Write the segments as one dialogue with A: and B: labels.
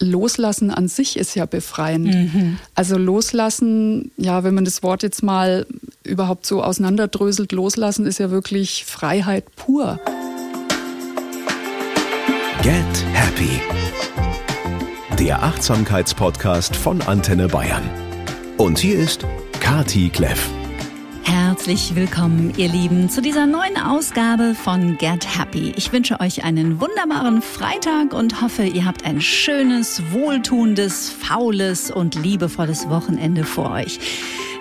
A: Loslassen an sich ist ja befreiend. Mhm. Also loslassen, ja, wenn man das Wort jetzt mal überhaupt so auseinanderdröselt, loslassen ist ja wirklich Freiheit pur.
B: Get Happy. Der Achtsamkeitspodcast von Antenne Bayern. Und hier ist Kati Kleff.
C: Herzlich willkommen, ihr Lieben, zu dieser neuen Ausgabe von Get Happy. Ich wünsche euch einen wunderbaren Freitag und hoffe, ihr habt ein schönes, wohltuendes, faules und liebevolles Wochenende vor euch.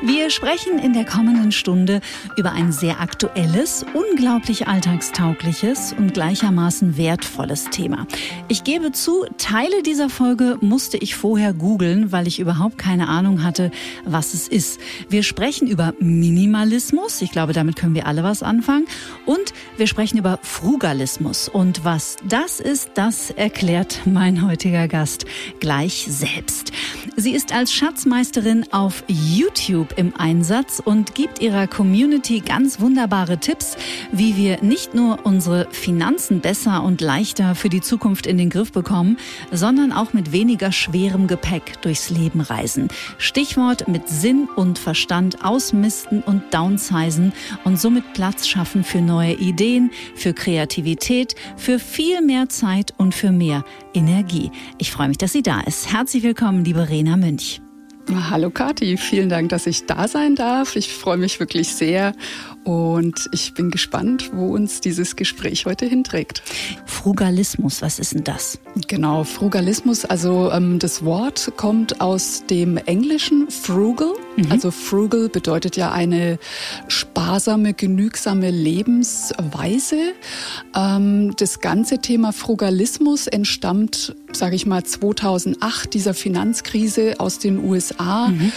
C: Wir sprechen in der kommenden Stunde über ein sehr aktuelles, unglaublich alltagstaugliches und gleichermaßen wertvolles Thema. Ich gebe zu, Teile dieser Folge musste ich vorher googeln, weil ich überhaupt keine Ahnung hatte, was es ist. Wir sprechen über Minimalismus, ich glaube, damit können wir alle was anfangen, und wir sprechen über Frugalismus. Und was das ist, das erklärt mein heutiger Gast gleich selbst. Sie ist als Schatzmeisterin auf YouTube YouTube im Einsatz und gibt ihrer Community ganz wunderbare Tipps, wie wir nicht nur unsere Finanzen besser und leichter für die Zukunft in den Griff bekommen, sondern auch mit weniger schwerem Gepäck durchs Leben reisen. Stichwort mit Sinn und Verstand ausmisten und downsizen und somit Platz schaffen für neue Ideen, für Kreativität, für viel mehr Zeit und für mehr Energie. Ich freue mich, dass sie da ist. Herzlich willkommen, liebe Rena Münch.
A: Hallo Kati, vielen Dank, dass ich da sein darf. Ich freue mich wirklich sehr und ich bin gespannt, wo uns dieses Gespräch heute hinträgt.
C: Frugalismus, was ist denn das?
A: Genau, Frugalismus, also ähm, das Wort kommt aus dem Englischen frugal. Mhm. Also frugal bedeutet ja eine sparsame, genügsame Lebensweise. Ähm, das ganze Thema Frugalismus entstammt, sage ich mal, 2008 dieser Finanzkrise aus den USA. Mhm.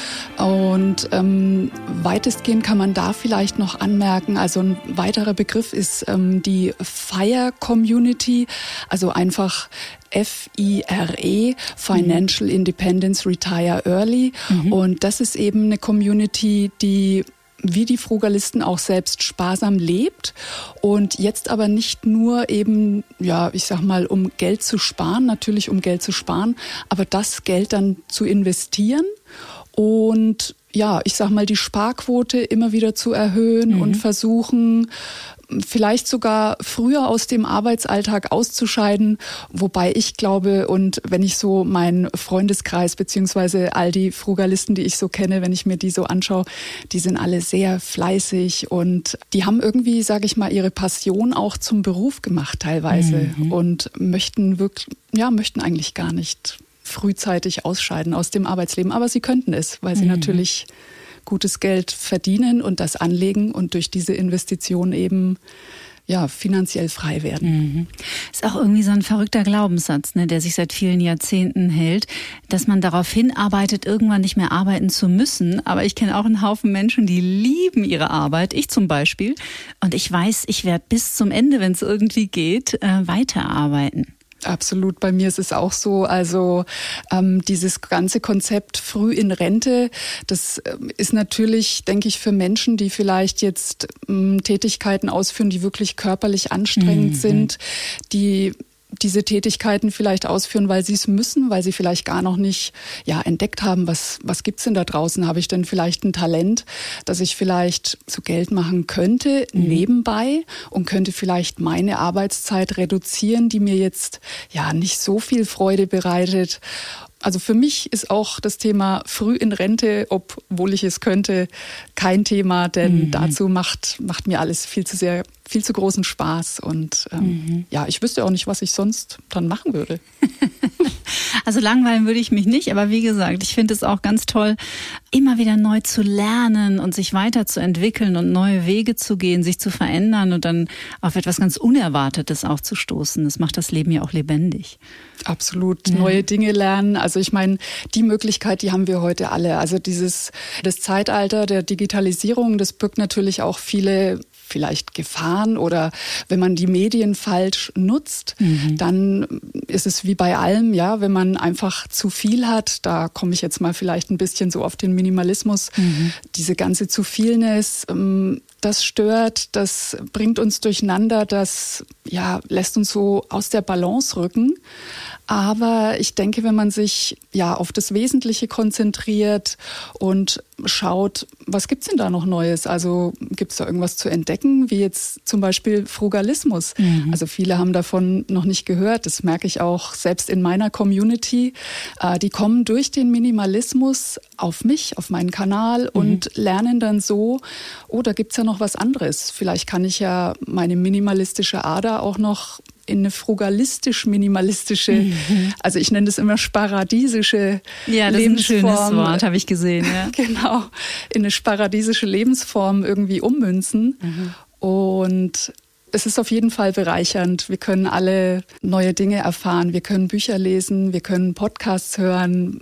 A: Und ähm, weitestgehend kann man da vielleicht noch an anmerken. Also ein weiterer Begriff ist ähm, die Fire Community, also einfach F-I-R-E, Financial mhm. Independence Retire Early. Mhm. Und das ist eben eine Community, die wie die Frugalisten auch selbst sparsam lebt und jetzt aber nicht nur eben, ja, ich sag mal, um Geld zu sparen, natürlich um Geld zu sparen, aber das Geld dann zu investieren und ja, ich sag mal, die Sparquote immer wieder zu erhöhen mhm. und versuchen, vielleicht sogar früher aus dem Arbeitsalltag auszuscheiden, wobei ich glaube und wenn ich so meinen Freundeskreis beziehungsweise all die Frugalisten, die ich so kenne, wenn ich mir die so anschaue, die sind alle sehr fleißig und die haben irgendwie, sage ich mal, ihre Passion auch zum Beruf gemacht teilweise mhm. und möchten wirklich, ja, möchten eigentlich gar nicht frühzeitig ausscheiden aus dem Arbeitsleben. Aber sie könnten es, weil sie mhm. natürlich gutes Geld verdienen und das anlegen und durch diese Investition eben ja, finanziell frei werden.
C: Mhm. Ist auch irgendwie so ein verrückter Glaubenssatz, ne, der sich seit vielen Jahrzehnten hält, dass man darauf hinarbeitet, irgendwann nicht mehr arbeiten zu müssen. Aber ich kenne auch einen Haufen Menschen, die lieben ihre Arbeit, ich zum Beispiel. Und ich weiß, ich werde bis zum Ende, wenn es irgendwie geht, äh, weiterarbeiten.
A: Absolut, bei mir ist es auch so. Also ähm, dieses ganze Konzept früh in Rente, das ähm, ist natürlich, denke ich, für Menschen, die vielleicht jetzt ähm, Tätigkeiten ausführen, die wirklich körperlich anstrengend mhm. sind, die diese Tätigkeiten vielleicht ausführen, weil sie es müssen, weil sie vielleicht gar noch nicht ja, entdeckt haben, was, was gibt's denn da draußen? Habe ich denn vielleicht ein Talent, das ich vielleicht zu Geld machen könnte, mhm. nebenbei und könnte vielleicht meine Arbeitszeit reduzieren, die mir jetzt ja nicht so viel Freude bereitet also für mich ist auch das Thema früh in Rente, obwohl ich es könnte, kein Thema, denn mhm. dazu macht, macht mir alles viel zu sehr, viel zu großen Spaß. Und ähm, mhm. ja, ich wüsste auch nicht, was ich sonst dann machen würde.
C: also langweilen würde ich mich nicht, aber wie gesagt, ich finde es auch ganz toll, immer wieder neu zu lernen und sich weiterzuentwickeln und neue Wege zu gehen, sich zu verändern und dann auf etwas ganz Unerwartetes auch zu stoßen. Das macht das Leben ja auch lebendig.
A: Absolut. Ja. Neue Dinge lernen. Also ich meine, die Möglichkeit, die haben wir heute alle. Also dieses, das Zeitalter der Digitalisierung, das birgt natürlich auch viele vielleicht Gefahren oder wenn man die Medien falsch nutzt, mhm. dann ist es wie bei allem, ja, wenn man einfach zu viel hat, da komme ich jetzt mal vielleicht ein bisschen so auf den Minimalismus, mhm. diese ganze zu vielness, ähm, das stört, das bringt uns durcheinander, das ja, lässt uns so aus der Balance rücken. Aber ich denke, wenn man sich ja auf das Wesentliche konzentriert und schaut, was gibt's denn da noch Neues? Also gibt's da irgendwas zu entdecken, wie jetzt zum Beispiel Frugalismus? Mhm. Also viele haben davon noch nicht gehört. Das merke ich auch selbst in meiner Community. Äh, die kommen durch den Minimalismus auf mich, auf meinen Kanal mhm. und lernen dann so, oh, da gibt's ja noch was anderes. Vielleicht kann ich ja meine minimalistische Ader auch noch in eine frugalistisch-minimalistische, mhm. also ich nenne das immer sparadiesische
C: ja, das Lebensform. Ist ein schönes Wort, habe ich gesehen. Ja.
A: genau, in eine sparadiesische Lebensform irgendwie ummünzen. Mhm. Und es ist auf jeden Fall bereichernd. Wir können alle neue Dinge erfahren. Wir können Bücher lesen, wir können Podcasts hören,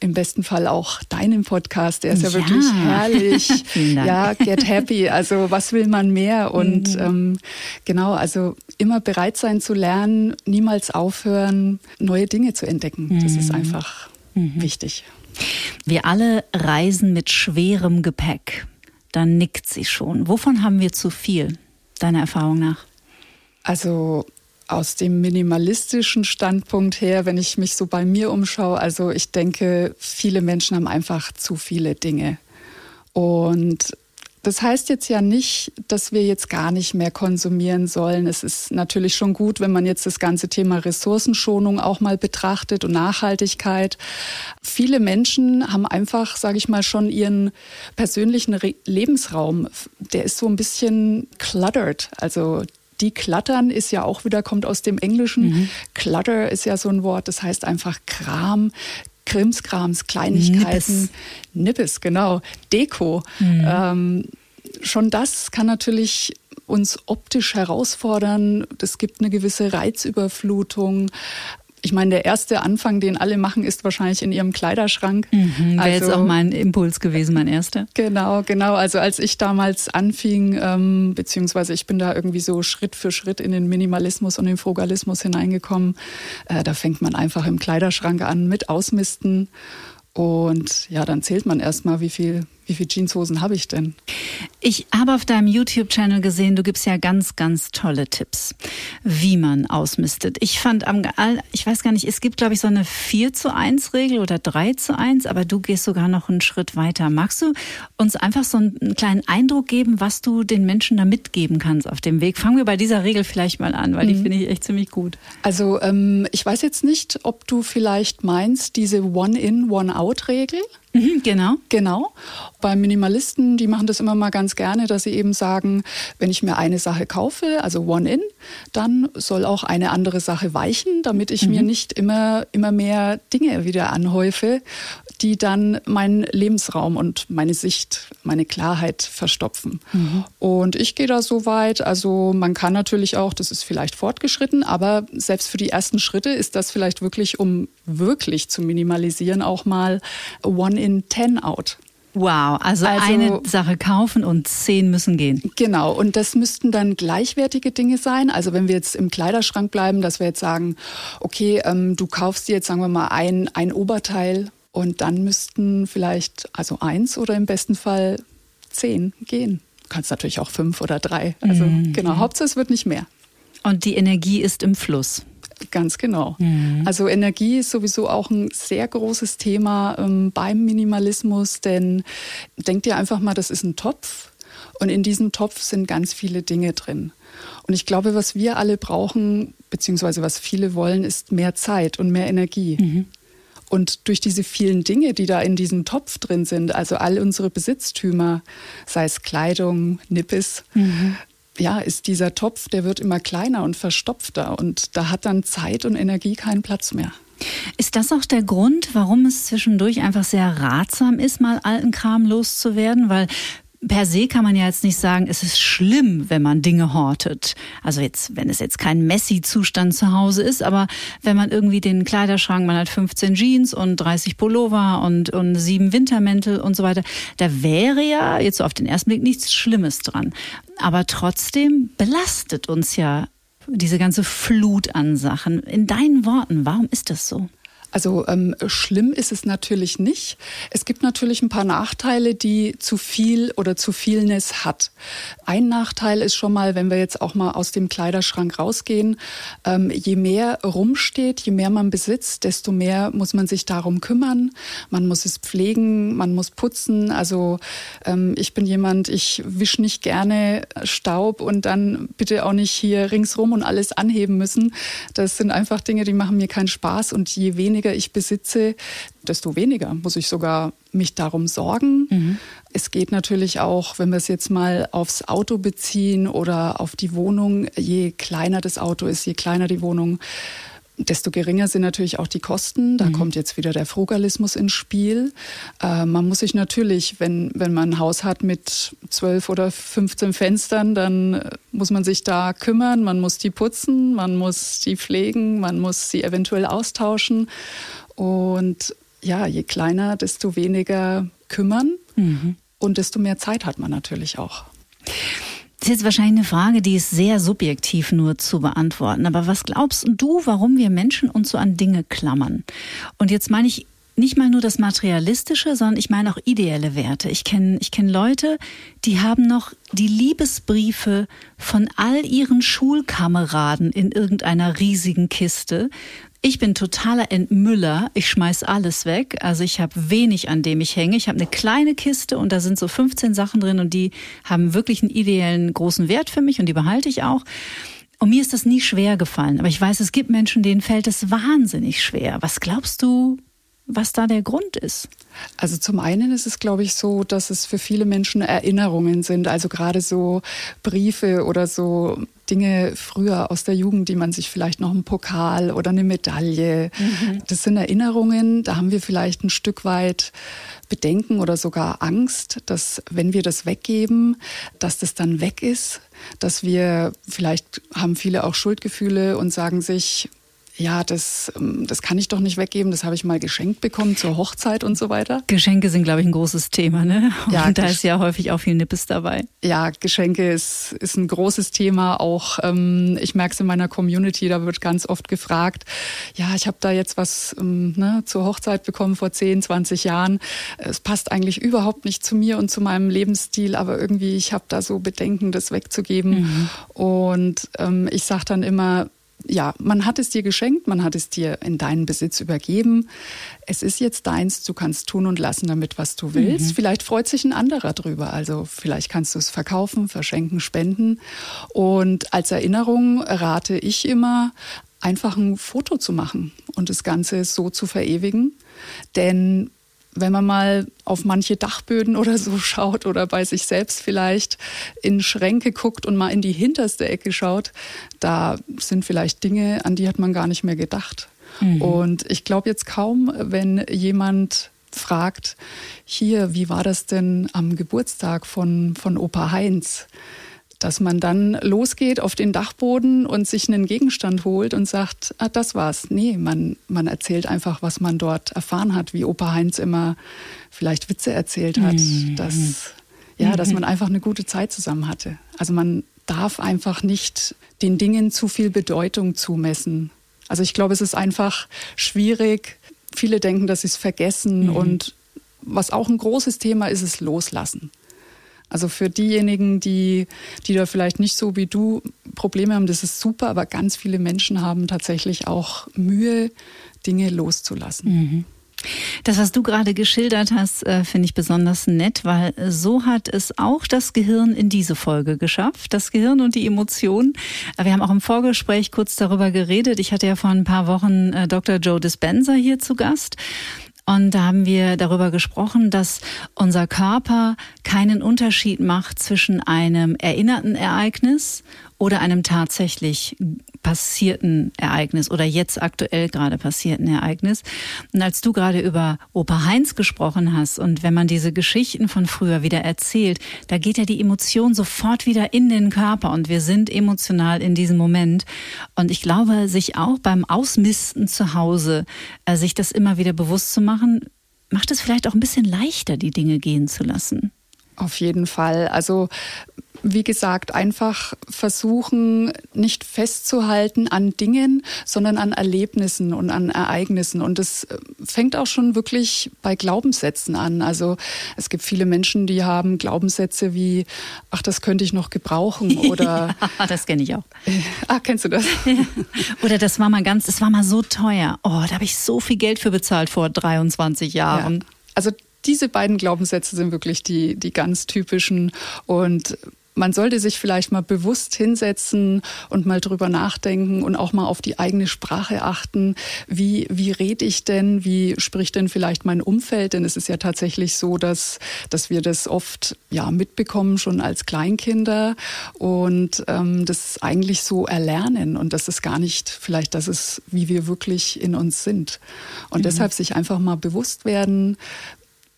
A: im besten Fall auch deinen Podcast. Der ist ja, ja. wirklich herrlich. ja, get happy. Also was will man mehr? Und mhm. ähm, genau, also immer bereit sein zu lernen, niemals aufhören, neue Dinge zu entdecken. Mhm. Das ist mhm. einfach mhm. wichtig.
C: Wir alle reisen mit schwerem Gepäck. Dann nickt sie schon. Wovon haben wir zu viel, deiner Erfahrung nach?
A: Also aus dem minimalistischen Standpunkt her, wenn ich mich so bei mir umschaue, also ich denke, viele Menschen haben einfach zu viele Dinge. Und das heißt jetzt ja nicht, dass wir jetzt gar nicht mehr konsumieren sollen. Es ist natürlich schon gut, wenn man jetzt das ganze Thema Ressourcenschonung auch mal betrachtet und Nachhaltigkeit. Viele Menschen haben einfach, sage ich mal, schon ihren persönlichen Re Lebensraum. Der ist so ein bisschen cluttered. Also Decluttern ist ja auch wieder, kommt aus dem Englischen. Mhm. Clutter ist ja so ein Wort, das heißt einfach Kram. Krimskrams, Kleinigkeiten. Nippes, Nippes genau. Deko. Mhm. Ähm, schon das kann natürlich uns optisch herausfordern. Es gibt eine gewisse Reizüberflutung. Ich meine, der erste Anfang, den alle machen, ist wahrscheinlich in ihrem Kleiderschrank.
C: Mhm, Wäre also, jetzt auch mein Impuls gewesen, mein erster.
A: Genau, genau. Also als ich damals anfing, ähm, beziehungsweise ich bin da irgendwie so Schritt für Schritt in den Minimalismus und den Frugalismus hineingekommen, äh, da fängt man einfach im Kleiderschrank an mit Ausmisten. Und ja, dann zählt man erstmal, wie viel wie viele Jeanshosen habe ich denn?
C: Ich habe auf deinem YouTube-Channel gesehen, du gibst ja ganz, ganz tolle Tipps, wie man ausmistet. Ich fand am, ich weiß gar nicht, es gibt, glaube ich, so eine 4 zu 1 Regel oder 3 zu 1, aber du gehst sogar noch einen Schritt weiter. Magst du uns einfach so einen kleinen Eindruck geben, was du den Menschen da mitgeben kannst auf dem Weg? Fangen wir bei dieser Regel vielleicht mal an, weil mhm. die finde ich echt ziemlich gut.
A: Also, ähm, ich weiß jetzt nicht, ob du vielleicht meinst, diese One-in, One-out-Regel.
C: Mhm, genau.
A: Genau. Bei Minimalisten, die machen das immer mal ganz gerne, dass sie eben sagen, wenn ich mir eine Sache kaufe, also One-In, dann soll auch eine andere Sache weichen, damit ich mhm. mir nicht immer, immer mehr Dinge wieder anhäufe, die dann meinen Lebensraum und meine Sicht, meine Klarheit verstopfen. Mhm. Und ich gehe da so weit, also man kann natürlich auch, das ist vielleicht fortgeschritten, aber selbst für die ersten Schritte ist das vielleicht wirklich, um wirklich zu minimalisieren, auch mal One in Ten out.
C: Wow, also, also, eine Sache kaufen und zehn müssen gehen.
A: Genau, und das müssten dann gleichwertige Dinge sein. Also wenn wir jetzt im Kleiderschrank bleiben, dass wir jetzt sagen, okay, ähm, du kaufst dir jetzt, sagen wir mal, ein, ein Oberteil und dann müssten vielleicht, also eins oder im besten Fall zehn gehen. Du kannst natürlich auch fünf oder drei. Also mhm. genau, Hauptsache es wird nicht mehr.
C: Und die Energie ist im Fluss.
A: Ganz genau. Mhm. Also Energie ist sowieso auch ein sehr großes Thema ähm, beim Minimalismus, denn denkt ihr einfach mal, das ist ein Topf und in diesem Topf sind ganz viele Dinge drin. Und ich glaube, was wir alle brauchen, beziehungsweise was viele wollen, ist mehr Zeit und mehr Energie. Mhm. Und durch diese vielen Dinge, die da in diesem Topf drin sind, also all unsere Besitztümer, sei es Kleidung, Nippes, mhm ja, ist dieser Topf, der wird immer kleiner und verstopfter und da hat dann Zeit und Energie keinen Platz mehr.
C: Ist das auch der Grund, warum es zwischendurch einfach sehr ratsam ist, mal alten Kram loszuwerden? Weil per se kann man ja jetzt nicht sagen, es ist schlimm, wenn man Dinge hortet. Also jetzt, wenn es jetzt kein Messi-Zustand zu Hause ist, aber wenn man irgendwie den Kleiderschrank, man hat 15 Jeans und 30 Pullover und, und sieben Wintermäntel und so weiter, da wäre ja jetzt so auf den ersten Blick nichts Schlimmes dran. Aber trotzdem belastet uns ja diese ganze Flut an Sachen. In deinen Worten, warum ist das so?
A: Also ähm, schlimm ist es natürlich nicht. Es gibt natürlich ein paar Nachteile, die zu viel oder zu vielness hat. Ein Nachteil ist schon mal, wenn wir jetzt auch mal aus dem Kleiderschrank rausgehen, ähm, je mehr rumsteht, je mehr man besitzt, desto mehr muss man sich darum kümmern. Man muss es pflegen, man muss putzen. Also ähm, ich bin jemand, ich wische nicht gerne Staub und dann bitte auch nicht hier ringsrum und alles anheben müssen. Das sind einfach Dinge, die machen mir keinen Spaß und je weniger ich besitze, desto weniger muss ich sogar mich darum sorgen. Mhm. Es geht natürlich auch, wenn wir es jetzt mal aufs Auto beziehen oder auf die Wohnung, je kleiner das Auto ist, je kleiner die Wohnung, desto geringer sind natürlich auch die Kosten. Da mhm. kommt jetzt wieder der Frugalismus ins Spiel. Äh, man muss sich natürlich, wenn, wenn man ein Haus hat mit zwölf oder 15 Fenstern, dann äh, muss man sich da kümmern. Man muss die putzen, man muss die pflegen, man muss sie eventuell austauschen. Und ja, je kleiner, desto weniger kümmern mhm. und desto mehr Zeit hat man natürlich auch.
C: Ist jetzt wahrscheinlich eine Frage, die ist sehr subjektiv nur zu beantworten. Aber was glaubst du, warum wir Menschen uns so an Dinge klammern? Und jetzt meine ich nicht mal nur das Materialistische, sondern ich meine auch ideelle Werte. Ich kenne ich kenn Leute, die haben noch die Liebesbriefe von all ihren Schulkameraden in irgendeiner riesigen Kiste, ich bin totaler Entmüller. Ich schmeiß alles weg. Also ich habe wenig, an dem ich hänge. Ich habe eine kleine Kiste und da sind so 15 Sachen drin und die haben wirklich einen ideellen großen Wert für mich und die behalte ich auch. Und mir ist das nie schwer gefallen. Aber ich weiß, es gibt Menschen, denen fällt es wahnsinnig schwer. Was glaubst du, was da der Grund ist?
A: Also zum einen ist es, glaube ich, so, dass es für viele Menschen Erinnerungen sind. Also gerade so Briefe oder so Dinge früher aus der Jugend, die man sich vielleicht noch einen Pokal oder eine Medaille. Mhm. Das sind Erinnerungen. Da haben wir vielleicht ein Stück weit Bedenken oder sogar Angst, dass wenn wir das weggeben, dass das dann weg ist. Dass wir, vielleicht haben viele auch Schuldgefühle und sagen sich, ja, das, ähm, das kann ich doch nicht weggeben, das habe ich mal geschenkt bekommen zur Hochzeit und so weiter.
C: Geschenke sind, glaube ich, ein großes Thema, ne? Und ja, da ist ja häufig auch viel Nippes dabei.
A: Ja, Geschenke ist, ist ein großes Thema. Auch ähm, ich merke es in meiner Community, da wird ganz oft gefragt, ja, ich habe da jetzt was ähm, ne, zur Hochzeit bekommen vor 10, 20 Jahren. Es passt eigentlich überhaupt nicht zu mir und zu meinem Lebensstil, aber irgendwie, ich habe da so Bedenken, das wegzugeben. Mhm. Und ähm, ich sage dann immer, ja, man hat es dir geschenkt, man hat es dir in deinen Besitz übergeben. Es ist jetzt deins, du kannst tun und lassen damit, was du willst. Mhm. Vielleicht freut sich ein anderer drüber. Also vielleicht kannst du es verkaufen, verschenken, spenden. Und als Erinnerung rate ich immer, einfach ein Foto zu machen und das Ganze so zu verewigen. Denn wenn man mal auf manche Dachböden oder so schaut oder bei sich selbst vielleicht in Schränke guckt und mal in die hinterste Ecke schaut, da sind vielleicht Dinge, an die hat man gar nicht mehr gedacht. Mhm. Und ich glaube jetzt kaum, wenn jemand fragt, hier, wie war das denn am Geburtstag von, von Opa Heinz? Dass man dann losgeht auf den Dachboden und sich einen Gegenstand holt und sagt, ah, das war's. Nee, man, man erzählt einfach, was man dort erfahren hat, wie Opa Heinz immer vielleicht Witze erzählt hat, mhm. dass, ja, dass man einfach eine gute Zeit zusammen hatte. Also man darf einfach nicht den Dingen zu viel Bedeutung zumessen. Also ich glaube, es ist einfach schwierig. Viele denken, dass sie es vergessen mhm. und was auch ein großes Thema ist, ist Loslassen. Also für diejenigen, die, die da vielleicht nicht so wie du Probleme haben, das ist super, aber ganz viele Menschen haben tatsächlich auch Mühe, Dinge loszulassen. Mhm.
C: Das, was du gerade geschildert hast, äh, finde ich besonders nett, weil so hat es auch das Gehirn in diese Folge geschafft. Das Gehirn und die Emotionen. Wir haben auch im Vorgespräch kurz darüber geredet. Ich hatte ja vor ein paar Wochen äh, Dr. Joe Dispenza hier zu Gast. Und da haben wir darüber gesprochen, dass unser Körper keinen Unterschied macht zwischen einem erinnerten Ereignis oder einem tatsächlich passierten Ereignis oder jetzt aktuell gerade passierten Ereignis. Und als du gerade über Opa Heinz gesprochen hast und wenn man diese Geschichten von früher wieder erzählt, da geht ja die Emotion sofort wieder in den Körper und wir sind emotional in diesem Moment. Und ich glaube, sich auch beim Ausmisten zu Hause, äh, sich das immer wieder bewusst zu machen, macht es vielleicht auch ein bisschen leichter, die Dinge gehen zu lassen.
A: Auf jeden Fall. Also wie gesagt, einfach versuchen, nicht festzuhalten an Dingen, sondern an Erlebnissen und an Ereignissen. Und das äh, fängt auch schon wirklich bei Glaubenssätzen an. Also es gibt viele Menschen, die haben Glaubenssätze wie, ach, das könnte ich noch gebrauchen oder.
C: ja, das kenne ich auch.
A: ah, kennst du das?
C: oder das war mal ganz, das war mal so teuer. Oh, da habe ich so viel Geld für bezahlt vor 23 Jahren. Ja.
A: Also diese beiden Glaubenssätze sind wirklich die, die ganz typischen. Und man sollte sich vielleicht mal bewusst hinsetzen und mal drüber nachdenken und auch mal auf die eigene Sprache achten. Wie, wie rede ich denn? Wie spricht denn vielleicht mein Umfeld? Denn es ist ja tatsächlich so, dass, dass wir das oft ja mitbekommen, schon als Kleinkinder und ähm, das eigentlich so erlernen und das ist gar nicht vielleicht das ist, wie wir wirklich in uns sind. Und mhm. deshalb sich einfach mal bewusst werden,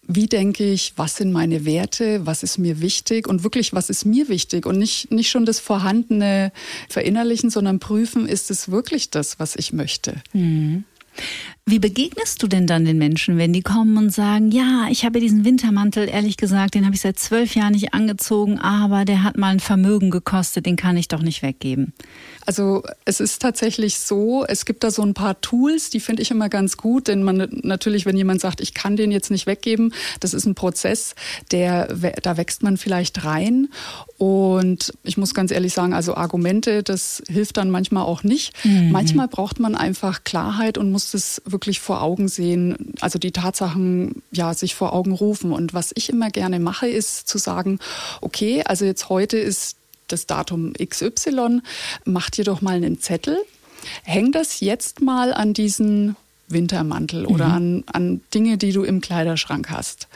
A: wie denke ich, was sind meine Werte, was ist mir wichtig und wirklich, was ist mir wichtig und nicht, nicht schon das Vorhandene verinnerlichen, sondern prüfen, ist es wirklich das, was ich möchte.
C: Mhm. Wie begegnest du denn dann den Menschen, wenn die kommen und sagen, ja, ich habe diesen Wintermantel, ehrlich gesagt, den habe ich seit zwölf Jahren nicht angezogen, aber der hat mal ein Vermögen gekostet, den kann ich doch nicht weggeben?
A: Also es ist tatsächlich so, es gibt da so ein paar Tools, die finde ich immer ganz gut, denn man natürlich, wenn jemand sagt, ich kann den jetzt nicht weggeben, das ist ein Prozess, der da wächst man vielleicht rein und ich muss ganz ehrlich sagen, also Argumente, das hilft dann manchmal auch nicht. Mhm. Manchmal braucht man einfach Klarheit und muss das wirklich vor Augen sehen, also die Tatsachen ja sich vor Augen rufen. Und was ich immer gerne mache, ist zu sagen, okay, also jetzt heute ist das Datum XY, mach dir doch mal einen Zettel, häng das jetzt mal an diesen Wintermantel oder mhm. an, an Dinge, die du im Kleiderschrank hast.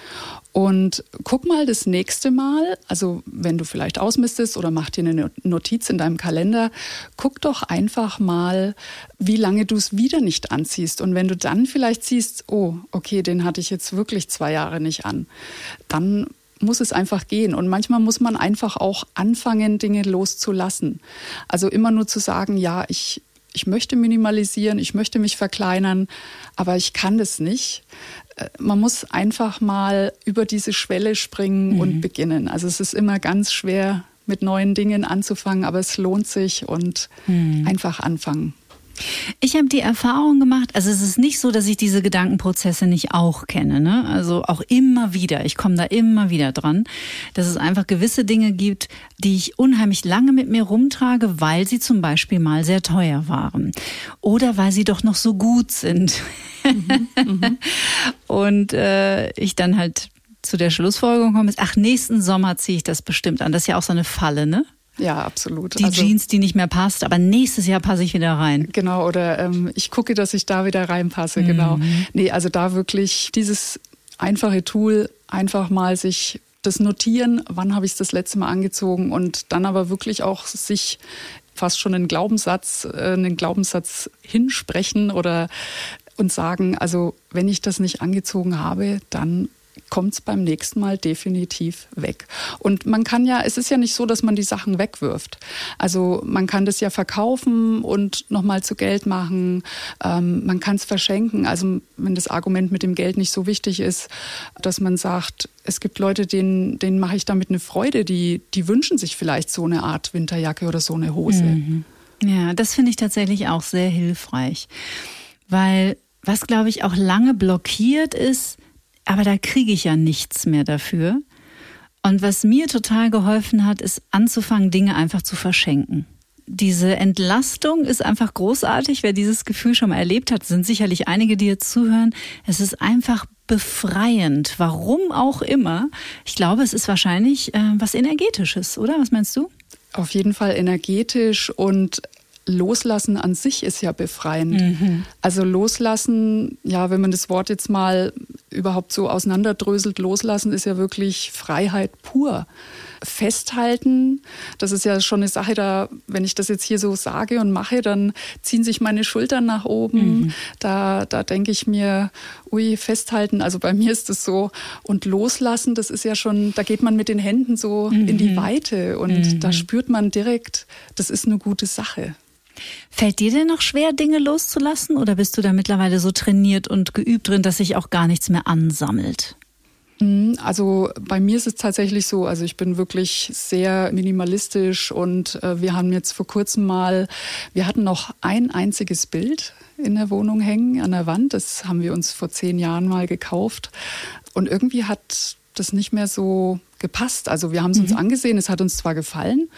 A: Und guck mal das nächste Mal, also wenn du vielleicht ausmistest oder mach dir eine Notiz in deinem Kalender, guck doch einfach mal, wie lange du es wieder nicht anziehst. Und wenn du dann vielleicht siehst, oh, okay, den hatte ich jetzt wirklich zwei Jahre nicht an, dann muss es einfach gehen. Und manchmal muss man einfach auch anfangen, Dinge loszulassen. Also immer nur zu sagen, ja, ich, ich möchte minimalisieren, ich möchte mich verkleinern, aber ich kann das nicht man muss einfach mal über diese Schwelle springen mhm. und beginnen. Also es ist immer ganz schwer, mit neuen Dingen anzufangen, aber es lohnt sich und mhm. einfach anfangen.
C: Ich habe die Erfahrung gemacht, also es ist nicht so, dass ich diese Gedankenprozesse nicht auch kenne. Ne? Also auch immer wieder, ich komme da immer wieder dran, dass es einfach gewisse Dinge gibt, die ich unheimlich lange mit mir rumtrage, weil sie zum Beispiel mal sehr teuer waren. Oder weil sie doch noch so gut sind. Mhm, mhm. Und äh, ich dann halt zu der Schlussfolgerung komme, ist, ach, nächsten Sommer ziehe ich das bestimmt an. Das ist ja auch so eine Falle, ne?
A: Ja, absolut.
C: Die also, Jeans, die nicht mehr passt, aber nächstes Jahr passe ich wieder rein.
A: Genau, oder ähm, ich gucke, dass ich da wieder reinpasse, mhm. genau. Nee, also da wirklich dieses einfache Tool, einfach mal sich das notieren, wann habe ich es das letzte Mal angezogen und dann aber wirklich auch sich fast schon einen Glaubenssatz, äh, einen Glaubenssatz hinsprechen oder und sagen, also wenn ich das nicht angezogen habe, dann kommt es beim nächsten Mal definitiv weg. Und man kann ja, es ist ja nicht so, dass man die Sachen wegwirft. Also man kann das ja verkaufen und nochmal zu Geld machen. Ähm, man kann es verschenken. Also wenn das Argument mit dem Geld nicht so wichtig ist, dass man sagt, es gibt Leute, denen, denen mache ich damit eine Freude, die, die wünschen sich vielleicht so eine Art Winterjacke oder so eine Hose. Mhm.
C: Ja, das finde ich tatsächlich auch sehr hilfreich. Weil was, glaube ich, auch lange blockiert ist, aber da kriege ich ja nichts mehr dafür. Und was mir total geholfen hat, ist anzufangen, Dinge einfach zu verschenken. Diese Entlastung ist einfach großartig. Wer dieses Gefühl schon mal erlebt hat, sind sicherlich einige, die jetzt zuhören. Es ist einfach befreiend, warum auch immer. Ich glaube, es ist wahrscheinlich äh, was Energetisches, oder? Was meinst du?
A: Auf jeden Fall energetisch und Loslassen an sich ist ja befreiend. Mhm. Also loslassen, ja, wenn man das Wort jetzt mal überhaupt so auseinanderdröselt, loslassen ist ja wirklich Freiheit pur. Festhalten, das ist ja schon eine Sache, da, wenn ich das jetzt hier so sage und mache, dann ziehen sich meine Schultern nach oben. Mhm. Da, da denke ich mir, ui, festhalten, also bei mir ist es so. Und loslassen, das ist ja schon, da geht man mit den Händen so mhm. in die mhm. Weite und mhm. da spürt man direkt, das ist eine gute Sache.
C: Fällt dir denn noch schwer, Dinge loszulassen oder bist du da mittlerweile so trainiert und geübt drin, dass sich auch gar nichts mehr ansammelt?
A: Mhm, also bei mir ist es tatsächlich so, also ich bin wirklich sehr minimalistisch und äh, wir haben jetzt vor kurzem mal, wir hatten noch ein einziges Bild in der Wohnung hängen an der Wand. Das haben wir uns vor zehn Jahren mal gekauft und irgendwie hat das nicht mehr so gepasst. Also wir haben es mhm. uns angesehen, es hat uns zwar gefallen,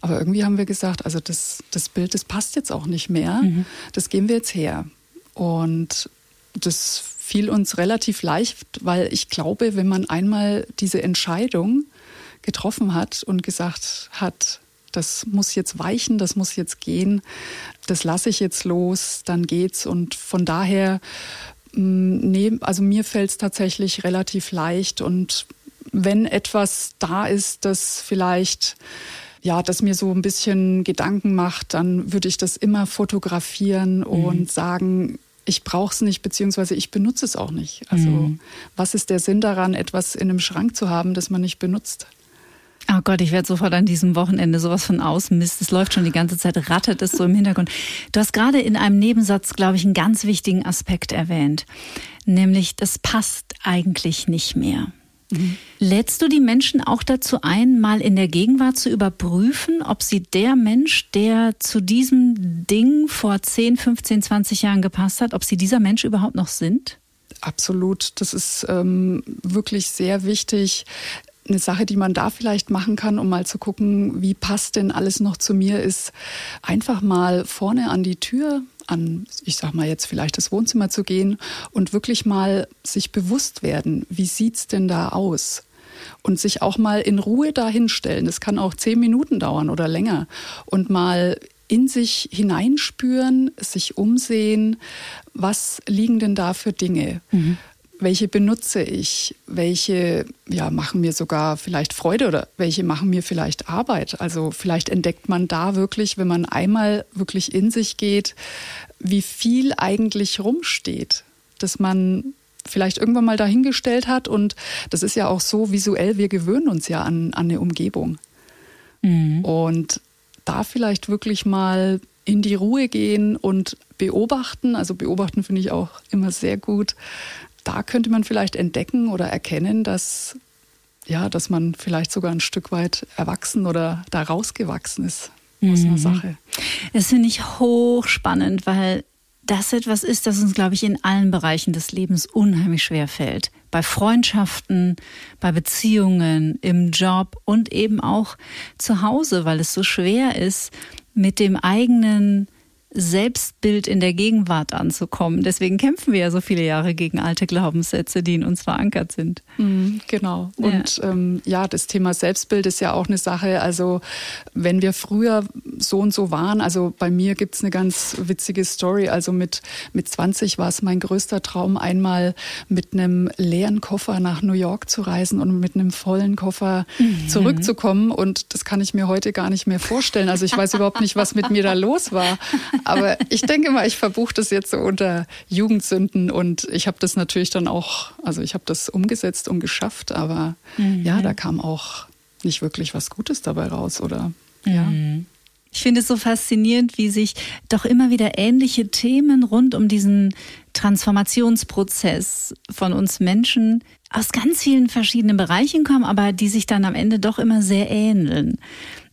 A: aber irgendwie haben wir gesagt, also das, das Bild, das passt jetzt auch nicht mehr. Mhm. Das geben wir jetzt her. Und das fiel uns relativ leicht, weil ich glaube, wenn man einmal diese Entscheidung getroffen hat und gesagt hat, das muss jetzt weichen, das muss jetzt gehen, das lasse ich jetzt los, dann geht's. Und von daher, mm, nee, also mir fällt es tatsächlich relativ leicht. Und wenn etwas da ist, das vielleicht ja, das mir so ein bisschen Gedanken macht, dann würde ich das immer fotografieren und mhm. sagen, ich brauche es nicht, beziehungsweise ich benutze es auch nicht. Also mhm. was ist der Sinn daran, etwas in einem Schrank zu haben, das man nicht benutzt?
C: Oh Gott, ich werde sofort an diesem Wochenende sowas von ausmist. Es läuft schon die ganze Zeit, rattert es so im Hintergrund. Du hast gerade in einem Nebensatz, glaube ich, einen ganz wichtigen Aspekt erwähnt, nämlich das passt eigentlich nicht mehr. Lädst du die Menschen auch dazu ein, mal in der Gegenwart zu überprüfen, ob sie der Mensch, der zu diesem Ding vor 10, 15, 20 Jahren gepasst hat, ob sie dieser Mensch überhaupt noch sind?
A: Absolut. Das ist ähm, wirklich sehr wichtig eine Sache, die man da vielleicht machen kann, um mal zu gucken, wie passt denn alles noch zu mir, ist einfach mal vorne an die Tür an, ich sag mal jetzt vielleicht das Wohnzimmer zu gehen und wirklich mal sich bewusst werden, wie sieht's denn da aus? Und sich auch mal in Ruhe dahinstellen. Das kann auch zehn Minuten dauern oder länger. Und mal in sich hineinspüren, sich umsehen, was liegen denn da für Dinge? Mhm welche benutze ich, welche ja, machen mir sogar vielleicht Freude oder welche machen mir vielleicht Arbeit. Also vielleicht entdeckt man da wirklich, wenn man einmal wirklich in sich geht, wie viel eigentlich rumsteht, dass man vielleicht irgendwann mal dahingestellt hat. Und das ist ja auch so visuell, wir gewöhnen uns ja an, an eine Umgebung. Mhm. Und da vielleicht wirklich mal in die Ruhe gehen und beobachten. Also beobachten finde ich auch immer sehr gut da könnte man vielleicht entdecken oder erkennen, dass ja, dass man vielleicht sogar ein Stück weit erwachsen oder da rausgewachsen ist aus mhm. einer Sache.
C: Das finde ich hochspannend, weil das etwas ist, das uns, glaube ich, in allen Bereichen des Lebens unheimlich schwer fällt. Bei Freundschaften, bei Beziehungen, im Job und eben auch zu Hause, weil es so schwer ist, mit dem eigenen Selbstbild in der Gegenwart anzukommen. Deswegen kämpfen wir ja so viele Jahre gegen alte Glaubenssätze, die in uns verankert sind.
A: Mhm, genau. Ja. Und ähm, ja, das Thema Selbstbild ist ja auch eine Sache. Also wenn wir früher so und so waren, also bei mir gibt es eine ganz witzige Story. Also mit, mit 20 war es mein größter Traum, einmal mit einem leeren Koffer nach New York zu reisen und mit einem vollen Koffer mhm. zurückzukommen. Und das kann ich mir heute gar nicht mehr vorstellen. Also ich weiß überhaupt nicht, was mit mir da los war. Aber ich denke mal, ich verbuche das jetzt so unter Jugendsünden und ich habe das natürlich dann auch, also ich habe das umgesetzt und geschafft, aber mhm. ja, da kam auch nicht wirklich was Gutes dabei raus, oder? Ja.
C: Mhm. Ich finde es so faszinierend, wie sich doch immer wieder ähnliche Themen rund um diesen Transformationsprozess von uns Menschen aus ganz vielen verschiedenen Bereichen kommen, aber die sich dann am Ende doch immer sehr ähneln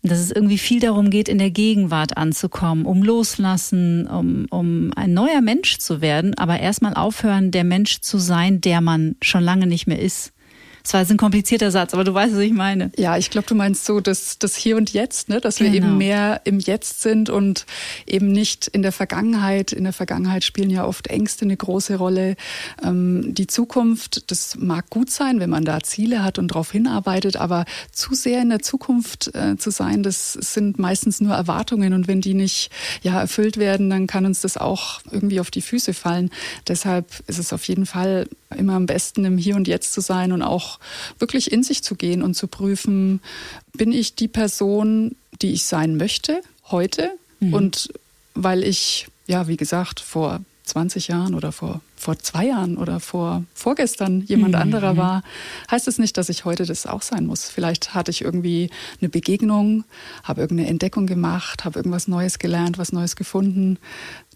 C: dass es irgendwie viel darum geht, in der Gegenwart anzukommen, um loslassen, um, um ein neuer Mensch zu werden, aber erstmal aufhören, der Mensch zu sein, der man schon lange nicht mehr ist. Das war jetzt ein komplizierter Satz, aber du weißt, was ich meine.
A: Ja, ich glaube, du meinst so das, das Hier und Jetzt, ne? dass genau. wir eben genau. mehr im Jetzt sind und eben nicht in der Vergangenheit. In der Vergangenheit spielen ja oft Ängste eine große Rolle. Ähm, die Zukunft, das mag gut sein, wenn man da Ziele hat und darauf hinarbeitet, aber zu sehr in der Zukunft äh, zu sein, das sind meistens nur Erwartungen und wenn die nicht ja, erfüllt werden, dann kann uns das auch irgendwie auf die Füße fallen. Deshalb ist es auf jeden Fall immer am besten im Hier und Jetzt zu sein und auch wirklich in sich zu gehen und zu prüfen, bin ich die Person, die ich sein möchte heute? Mhm. Und weil ich, ja, wie gesagt, vor 20 Jahren oder vor, vor zwei Jahren oder vor vorgestern jemand mhm. anderer war, heißt es nicht, dass ich heute das auch sein muss. Vielleicht hatte ich irgendwie eine Begegnung, habe irgendeine Entdeckung gemacht, habe irgendwas Neues gelernt, was Neues gefunden,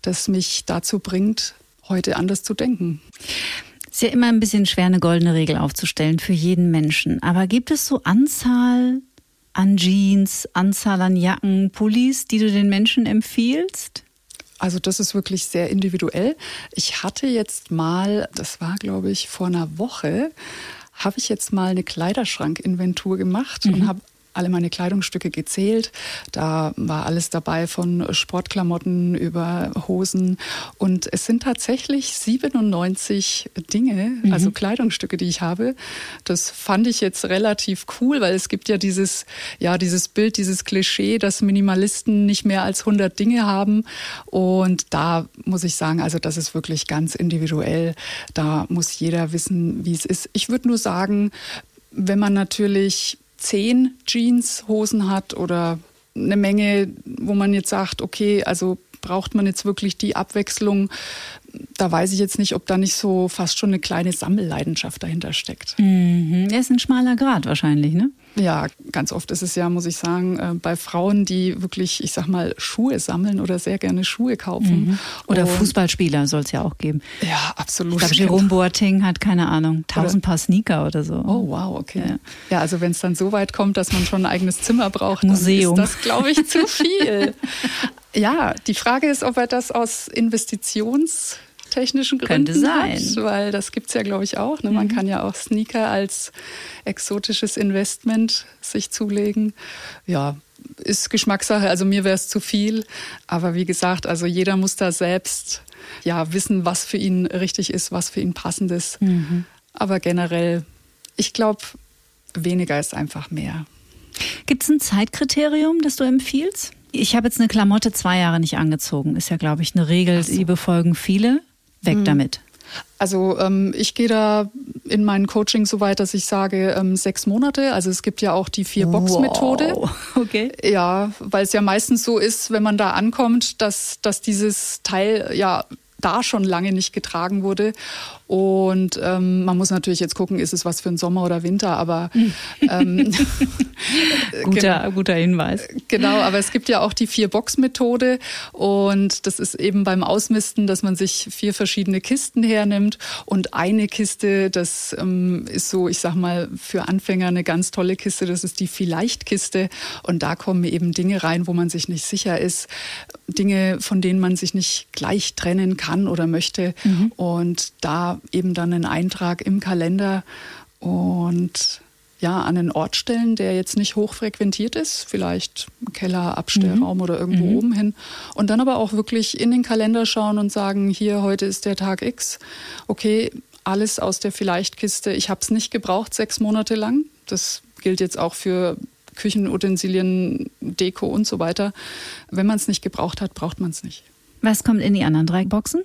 A: das mich dazu bringt, heute anders zu denken.
C: Ist ja immer ein bisschen schwer, eine goldene Regel aufzustellen für jeden Menschen. Aber gibt es so Anzahl an Jeans, Anzahl an Jacken, Pullis, die du den Menschen empfiehlst?
A: Also das ist wirklich sehr individuell. Ich hatte jetzt mal, das war glaube ich vor einer Woche, habe ich jetzt mal eine Kleiderschrankinventur gemacht mhm. und habe alle meine Kleidungsstücke gezählt. Da war alles dabei von Sportklamotten über Hosen. Und es sind tatsächlich 97 Dinge, mhm. also Kleidungsstücke, die ich habe. Das fand ich jetzt relativ cool, weil es gibt ja dieses, ja, dieses Bild, dieses Klischee, dass Minimalisten nicht mehr als 100 Dinge haben. Und da muss ich sagen, also das ist wirklich ganz individuell. Da muss jeder wissen, wie es ist. Ich würde nur sagen, wenn man natürlich zehn Jeanshosen hat oder eine Menge, wo man jetzt sagt, okay, also braucht man jetzt wirklich die Abwechslung? Da weiß ich jetzt nicht, ob da nicht so fast schon eine kleine Sammelleidenschaft dahinter steckt.
C: Mhm. Er ist ein schmaler Grad wahrscheinlich, ne?
A: Ja, ganz oft ist es ja, muss ich sagen, äh, bei Frauen, die wirklich, ich sag mal, Schuhe sammeln oder sehr gerne Schuhe kaufen.
C: Mhm. Oder Und Fußballspieler soll es ja auch geben.
A: Ja, absolut.
C: Ich glaube, Jerome Boateng hat, keine Ahnung, tausend Paar Sneaker oder so.
A: Oh, wow, okay. Ja, ja also wenn es dann so weit kommt, dass man schon ein eigenes Zimmer braucht,
C: Museum.
A: dann ist das, glaube ich, zu viel. ja, die Frage ist, ob er das aus Investitions technischen Gründen
C: Könnte sein.
A: Hat, weil das gibt es ja, glaube ich, auch. Ne? Man mhm. kann ja auch Sneaker als exotisches Investment sich zulegen. Ja, ist Geschmackssache. Also mir wäre es zu viel. Aber wie gesagt, also jeder muss da selbst ja wissen, was für ihn richtig ist, was für ihn passend ist. Mhm. Aber generell, ich glaube, weniger ist einfach mehr.
C: Gibt es ein Zeitkriterium, das du empfiehlst? Ich habe jetzt eine Klamotte zwei Jahre nicht angezogen. Ist ja, glaube ich, eine Regel, so. die befolgen viele. Weg mhm. damit.
A: Also ähm, ich gehe da in meinen Coaching so weit, dass ich sage ähm, sechs Monate. Also es gibt ja auch die Vier-Box-Methode.
C: Wow. Okay.
A: Ja, weil es ja meistens so ist, wenn man da ankommt, dass, dass dieses Teil ja da schon lange nicht getragen wurde. Und ähm, man muss natürlich jetzt gucken, ist es was für ein Sommer oder Winter, aber ähm,
C: guter, genau, guter Hinweis.
A: Genau, aber es gibt ja auch die Vier-Box-Methode und das ist eben beim Ausmisten, dass man sich vier verschiedene Kisten hernimmt und eine Kiste, das ähm, ist so, ich sag mal, für Anfänger eine ganz tolle Kiste, das ist die Vielleicht-Kiste und da kommen eben Dinge rein, wo man sich nicht sicher ist, Dinge, von denen man sich nicht gleich trennen kann oder möchte mhm. und da eben dann einen Eintrag im Kalender und ja, an einen Ort stellen, der jetzt nicht hoch frequentiert ist, vielleicht Keller, Abstellraum mhm. oder irgendwo mhm. oben hin. Und dann aber auch wirklich in den Kalender schauen und sagen, hier, heute ist der Tag X. Okay, alles aus der Vielleichtkiste. Ich habe es nicht gebraucht sechs Monate lang. Das gilt jetzt auch für Küchenutensilien, Deko und so weiter. Wenn man es nicht gebraucht hat, braucht man es nicht.
C: Was kommt in die anderen drei Boxen?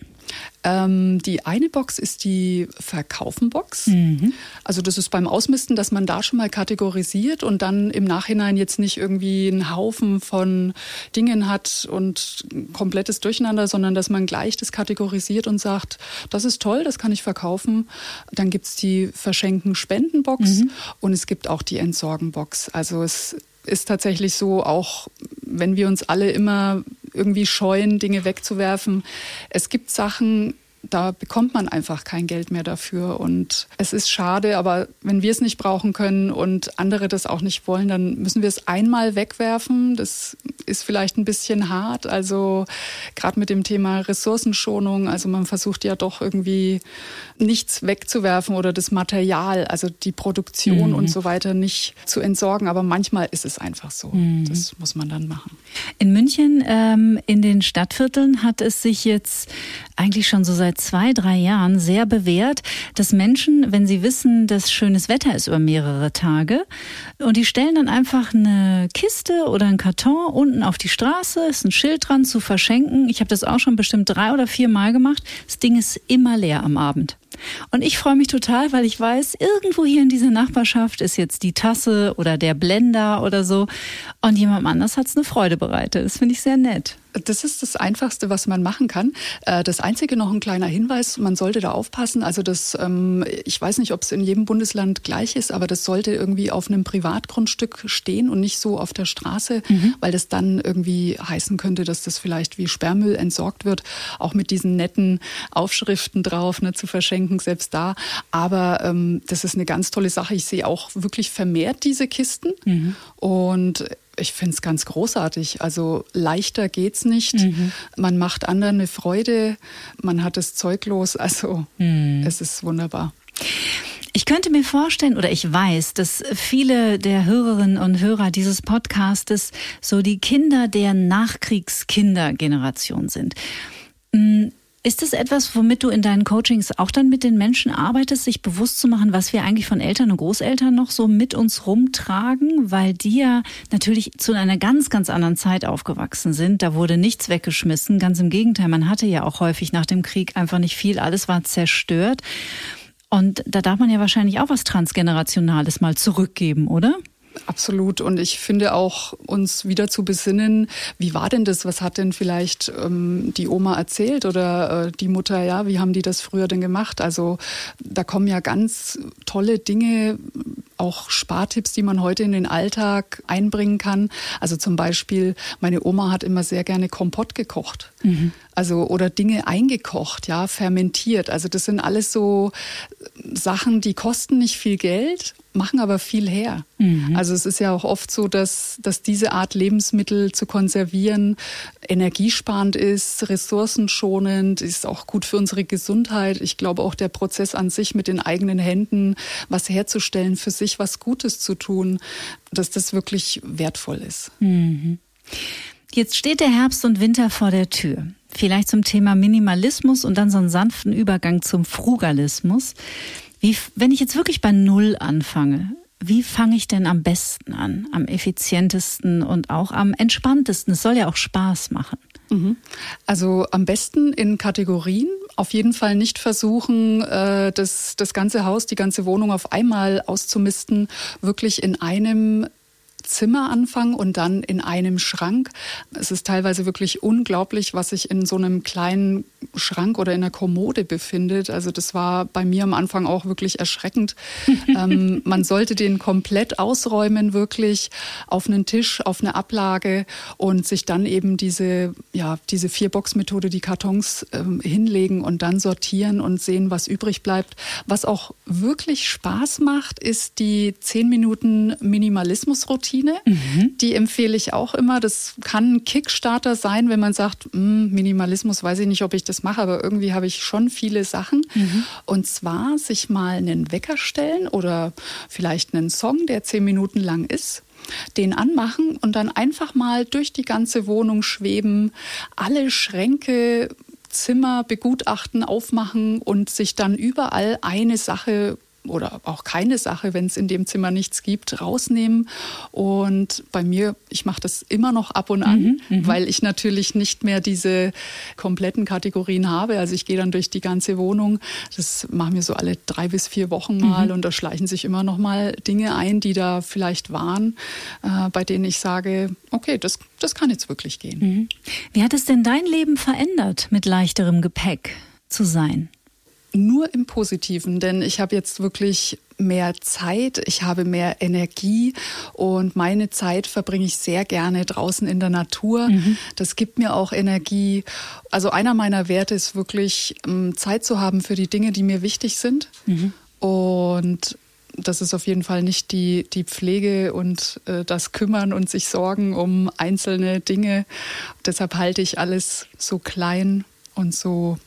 A: Ähm, die eine Box ist die Verkaufen-Box. Mhm. Also das ist beim Ausmisten, dass man da schon mal kategorisiert und dann im Nachhinein jetzt nicht irgendwie einen Haufen von Dingen hat und komplettes Durcheinander, sondern dass man gleich das kategorisiert und sagt, das ist toll, das kann ich verkaufen. Dann gibt es die Verschenken-Spenden-Box mhm. und es gibt auch die Entsorgen-Box. Also es ist tatsächlich so, auch wenn wir uns alle immer irgendwie scheuen, Dinge wegzuwerfen. Es gibt Sachen, da bekommt man einfach kein Geld mehr dafür. Und es ist schade, aber wenn wir es nicht brauchen können und andere das auch nicht wollen, dann müssen wir es einmal wegwerfen. Das ist vielleicht ein bisschen hart. Also gerade mit dem Thema Ressourcenschonung, also man versucht ja doch irgendwie nichts wegzuwerfen oder das Material, also die Produktion mhm. und so weiter nicht zu entsorgen. Aber manchmal ist es einfach so. Mhm. Das muss man dann machen.
C: In München, ähm, in den Stadtvierteln, hat es sich jetzt eigentlich schon so seit zwei, drei Jahren sehr bewährt, dass Menschen, wenn sie wissen, dass schönes Wetter ist über mehrere Tage, und die stellen dann einfach eine Kiste oder einen Karton unten auf die Straße, ist ein Schild dran zu verschenken. Ich habe das auch schon bestimmt drei oder vier Mal gemacht. Das Ding ist immer leer am Abend. Und ich freue mich total, weil ich weiß, irgendwo hier in dieser Nachbarschaft ist jetzt die Tasse oder der Blender oder so. Und jemand anders hat es eine Freude bereitet. Das finde ich sehr nett.
A: Das ist das Einfachste, was man machen kann. Äh, das Einzige noch ein kleiner Hinweis, man sollte da aufpassen. Also das, ähm, ich weiß nicht, ob es in jedem Bundesland gleich ist, aber das sollte irgendwie auf einem Privatgrundstück stehen und nicht so auf der Straße, mhm. weil das dann irgendwie heißen könnte, dass das vielleicht wie Sperrmüll entsorgt wird, auch mit diesen netten Aufschriften drauf, ne, zu verschenken, selbst da. Aber ähm, das ist eine ganz tolle Sache. Ich sehe auch wirklich vermehrt diese Kisten mhm. und ich finde es ganz großartig. Also leichter geht's nicht. Mhm. Man macht anderen eine Freude. Man hat es zeuglos. Also mhm. es ist wunderbar.
C: Ich könnte mir vorstellen oder ich weiß, dass viele der Hörerinnen und Hörer dieses Podcastes so die Kinder der Nachkriegskindergeneration sind. Ist es etwas, womit du in deinen Coachings auch dann mit den Menschen arbeitest, sich bewusst zu machen, was wir eigentlich von Eltern und Großeltern noch so mit uns rumtragen, weil die ja natürlich zu einer ganz, ganz anderen Zeit aufgewachsen sind. Da wurde nichts weggeschmissen. Ganz im Gegenteil, man hatte ja auch häufig nach dem Krieg einfach nicht viel. Alles war zerstört. Und da darf man ja wahrscheinlich auch was Transgenerationales mal zurückgeben, oder?
A: Absolut. Und ich finde auch, uns wieder zu besinnen, wie war denn das? Was hat denn vielleicht ähm, die Oma erzählt oder äh, die Mutter, ja, wie haben die das früher denn gemacht? Also da kommen ja ganz tolle Dinge, auch Spartipps, die man heute in den Alltag einbringen kann. Also zum Beispiel, meine Oma hat immer sehr gerne Kompott gekocht. Mhm. Also oder Dinge eingekocht, ja, fermentiert. Also das sind alles so Sachen, die kosten nicht viel Geld machen aber viel her. Mhm. Also es ist ja auch oft so, dass, dass diese Art Lebensmittel zu konservieren energiesparend ist, ressourcenschonend, ist auch gut für unsere Gesundheit. Ich glaube auch der Prozess an sich mit den eigenen Händen, was herzustellen, für sich was Gutes zu tun, dass das wirklich wertvoll ist. Mhm.
C: Jetzt steht der Herbst und Winter vor der Tür. Vielleicht zum Thema Minimalismus und dann so einen sanften Übergang zum Frugalismus. Wie, wenn ich jetzt wirklich bei Null anfange, wie fange ich denn am besten an, am effizientesten und auch am entspanntesten? Es soll ja auch Spaß machen.
A: Mhm. Also am besten in Kategorien. Auf jeden Fall nicht versuchen, äh, das, das ganze Haus, die ganze Wohnung auf einmal auszumisten. Wirklich in einem Zimmer anfangen und dann in einem Schrank. Es ist teilweise wirklich unglaublich, was sich in so einem kleinen Schrank oder in einer Kommode befindet. Also das war bei mir am Anfang auch wirklich erschreckend. ähm, man sollte den komplett ausräumen, wirklich auf einen Tisch, auf eine Ablage und sich dann eben diese, ja, diese Vier-Box-Methode, die Kartons ähm, hinlegen und dann sortieren und sehen, was übrig bleibt. Was auch wirklich Spaß macht, ist die 10 Minuten Minimalismus-Routine. Mhm. Die empfehle ich auch immer. Das kann ein Kickstarter sein, wenn man sagt, hm, Minimalismus, weiß ich nicht, ob ich das mache, aber irgendwie habe ich schon viele Sachen. Mhm. Und zwar sich mal einen Wecker stellen oder vielleicht einen Song, der zehn Minuten lang ist den anmachen und dann einfach mal durch die ganze Wohnung schweben, alle Schränke Zimmer begutachten, aufmachen und sich dann überall eine Sache oder auch keine Sache, wenn es in dem Zimmer nichts gibt, rausnehmen. Und bei mir, ich mache das immer noch ab und an, mhm, mhm, weil ich natürlich nicht mehr diese kompletten Kategorien habe. Also ich gehe dann durch die ganze Wohnung. Das machen wir so alle drei bis vier Wochen mal mhm. und da schleichen sich immer noch mal Dinge ein, die da vielleicht waren, äh, bei denen ich sage, okay, das, das kann jetzt wirklich gehen. Mhm.
C: Wie hat es denn dein Leben verändert, mit leichterem Gepäck zu sein?
A: Nur im Positiven, denn ich habe jetzt wirklich mehr Zeit, ich habe mehr Energie und meine Zeit verbringe ich sehr gerne draußen in der Natur. Mhm. Das gibt mir auch Energie. Also einer meiner Werte ist wirklich ähm, Zeit zu haben für die Dinge, die mir wichtig sind. Mhm. Und das ist auf jeden Fall nicht die, die Pflege und äh, das Kümmern und sich Sorgen um einzelne Dinge. Deshalb halte ich alles so klein und so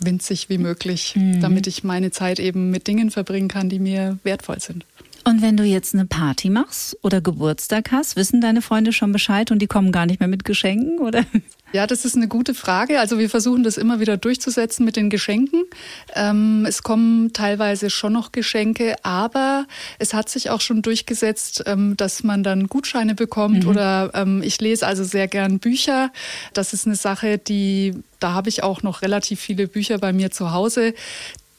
A: winzig wie möglich, mhm. damit ich meine Zeit eben mit Dingen verbringen kann, die mir wertvoll sind.
C: Und wenn du jetzt eine Party machst oder Geburtstag hast, wissen deine Freunde schon Bescheid und die kommen gar nicht mehr mit Geschenken, oder?
A: Ja, das ist eine gute Frage. Also wir versuchen das immer wieder durchzusetzen mit den Geschenken. Ähm, es kommen teilweise schon noch Geschenke, aber es hat sich auch schon durchgesetzt, ähm, dass man dann Gutscheine bekommt mhm. oder ähm, ich lese also sehr gern Bücher. Das ist eine Sache, die da habe ich auch noch relativ viele Bücher bei mir zu Hause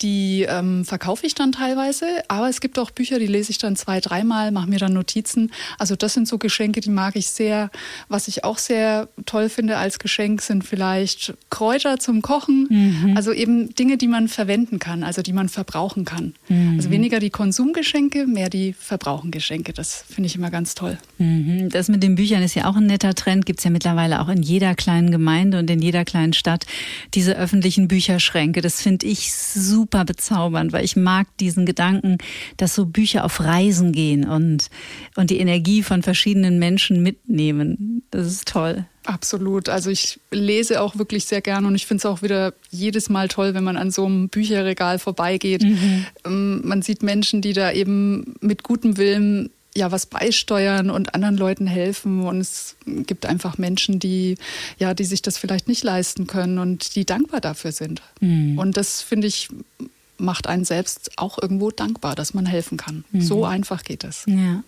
A: Die ähm, verkaufe ich dann teilweise, aber es gibt auch Bücher, die lese ich dann zwei, dreimal, mache mir dann Notizen. Also das sind so Geschenke, die mag ich sehr. Was ich auch sehr toll finde als Geschenk sind vielleicht Kräuter zum Kochen. Mhm. Also eben Dinge, die man verwenden kann, also die man verbrauchen kann. Mhm. Also weniger die Konsumgeschenke, mehr die Verbrauchengeschenke. Das finde ich immer ganz toll.
C: Mhm. Das mit den Büchern ist ja auch ein netter Trend. Gibt es ja mittlerweile auch in jeder kleinen Gemeinde und in jeder kleinen Stadt diese öffentlichen Bücherschränke. Das finde ich super super bezaubernd, weil ich mag diesen Gedanken, dass so Bücher auf Reisen gehen und, und die Energie von verschiedenen Menschen mitnehmen. Das ist toll.
A: Absolut. Also ich lese auch wirklich sehr gern und ich finde es auch wieder jedes Mal toll, wenn man an so einem Bücherregal vorbeigeht. Mhm. Ähm, man sieht Menschen, die da eben mit gutem Willen ja was beisteuern und anderen Leuten helfen. Und es gibt einfach Menschen, die ja, die sich das vielleicht nicht leisten können und die dankbar dafür sind. Mhm. Und das finde ich macht einen selbst auch irgendwo dankbar, dass man helfen kann. Mhm. So einfach geht es.
C: Ja.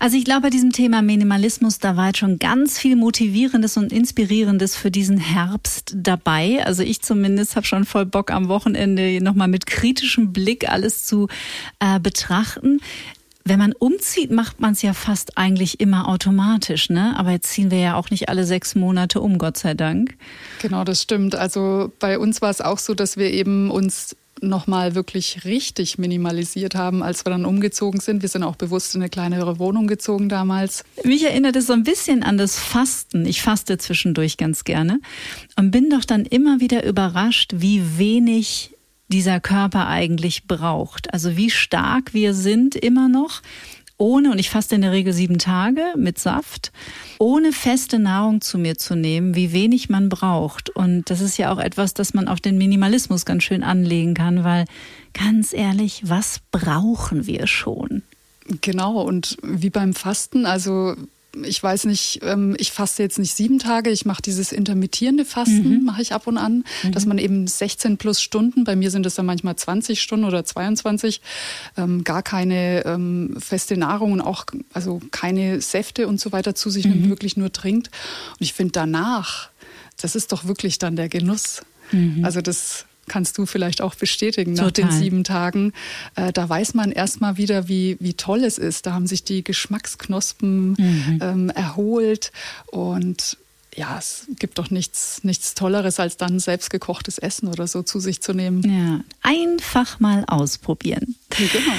C: Also ich glaube, bei diesem Thema Minimalismus, da war jetzt schon ganz viel Motivierendes und Inspirierendes für diesen Herbst dabei. Also ich zumindest habe schon voll Bock am Wochenende nochmal mit kritischem Blick alles zu äh, betrachten. Wenn man umzieht, macht man es ja fast eigentlich immer automatisch, ne? Aber jetzt ziehen wir ja auch nicht alle sechs Monate um, Gott sei Dank.
A: Genau, das stimmt. Also bei uns war es auch so, dass wir eben uns nochmal wirklich richtig minimalisiert haben, als wir dann umgezogen sind. Wir sind auch bewusst in eine kleinere Wohnung gezogen damals.
C: Mich erinnert es so ein bisschen an das Fasten. Ich faste zwischendurch ganz gerne und bin doch dann immer wieder überrascht, wie wenig dieser Körper eigentlich braucht. Also wie stark wir sind immer noch, ohne, und ich faste in der Regel sieben Tage mit Saft, ohne feste Nahrung zu mir zu nehmen, wie wenig man braucht. Und das ist ja auch etwas, das man auf den Minimalismus ganz schön anlegen kann, weil ganz ehrlich, was brauchen wir schon?
A: Genau, und wie beim Fasten, also ich weiß nicht, ähm, ich faste jetzt nicht sieben Tage, ich mache dieses intermittierende Fasten, mhm. mache ich ab und an, mhm. dass man eben 16 plus Stunden, bei mir sind es dann manchmal 20 Stunden oder 22, ähm, gar keine ähm, feste Nahrung und auch also keine Säfte und so weiter zu sich mhm. nimmt, wirklich nur trinkt. Und ich finde danach, das ist doch wirklich dann der Genuss. Mhm. Also das kannst du vielleicht auch bestätigen nach den sieben Tagen. Äh, da weiß man erstmal wieder, wie, wie toll es ist. Da haben sich die Geschmacksknospen mhm. ähm, erholt und ja, es gibt doch nichts, nichts Tolleres, als dann selbstgekochtes Essen oder so zu sich zu nehmen.
C: Ja, einfach mal ausprobieren. Ja, genau.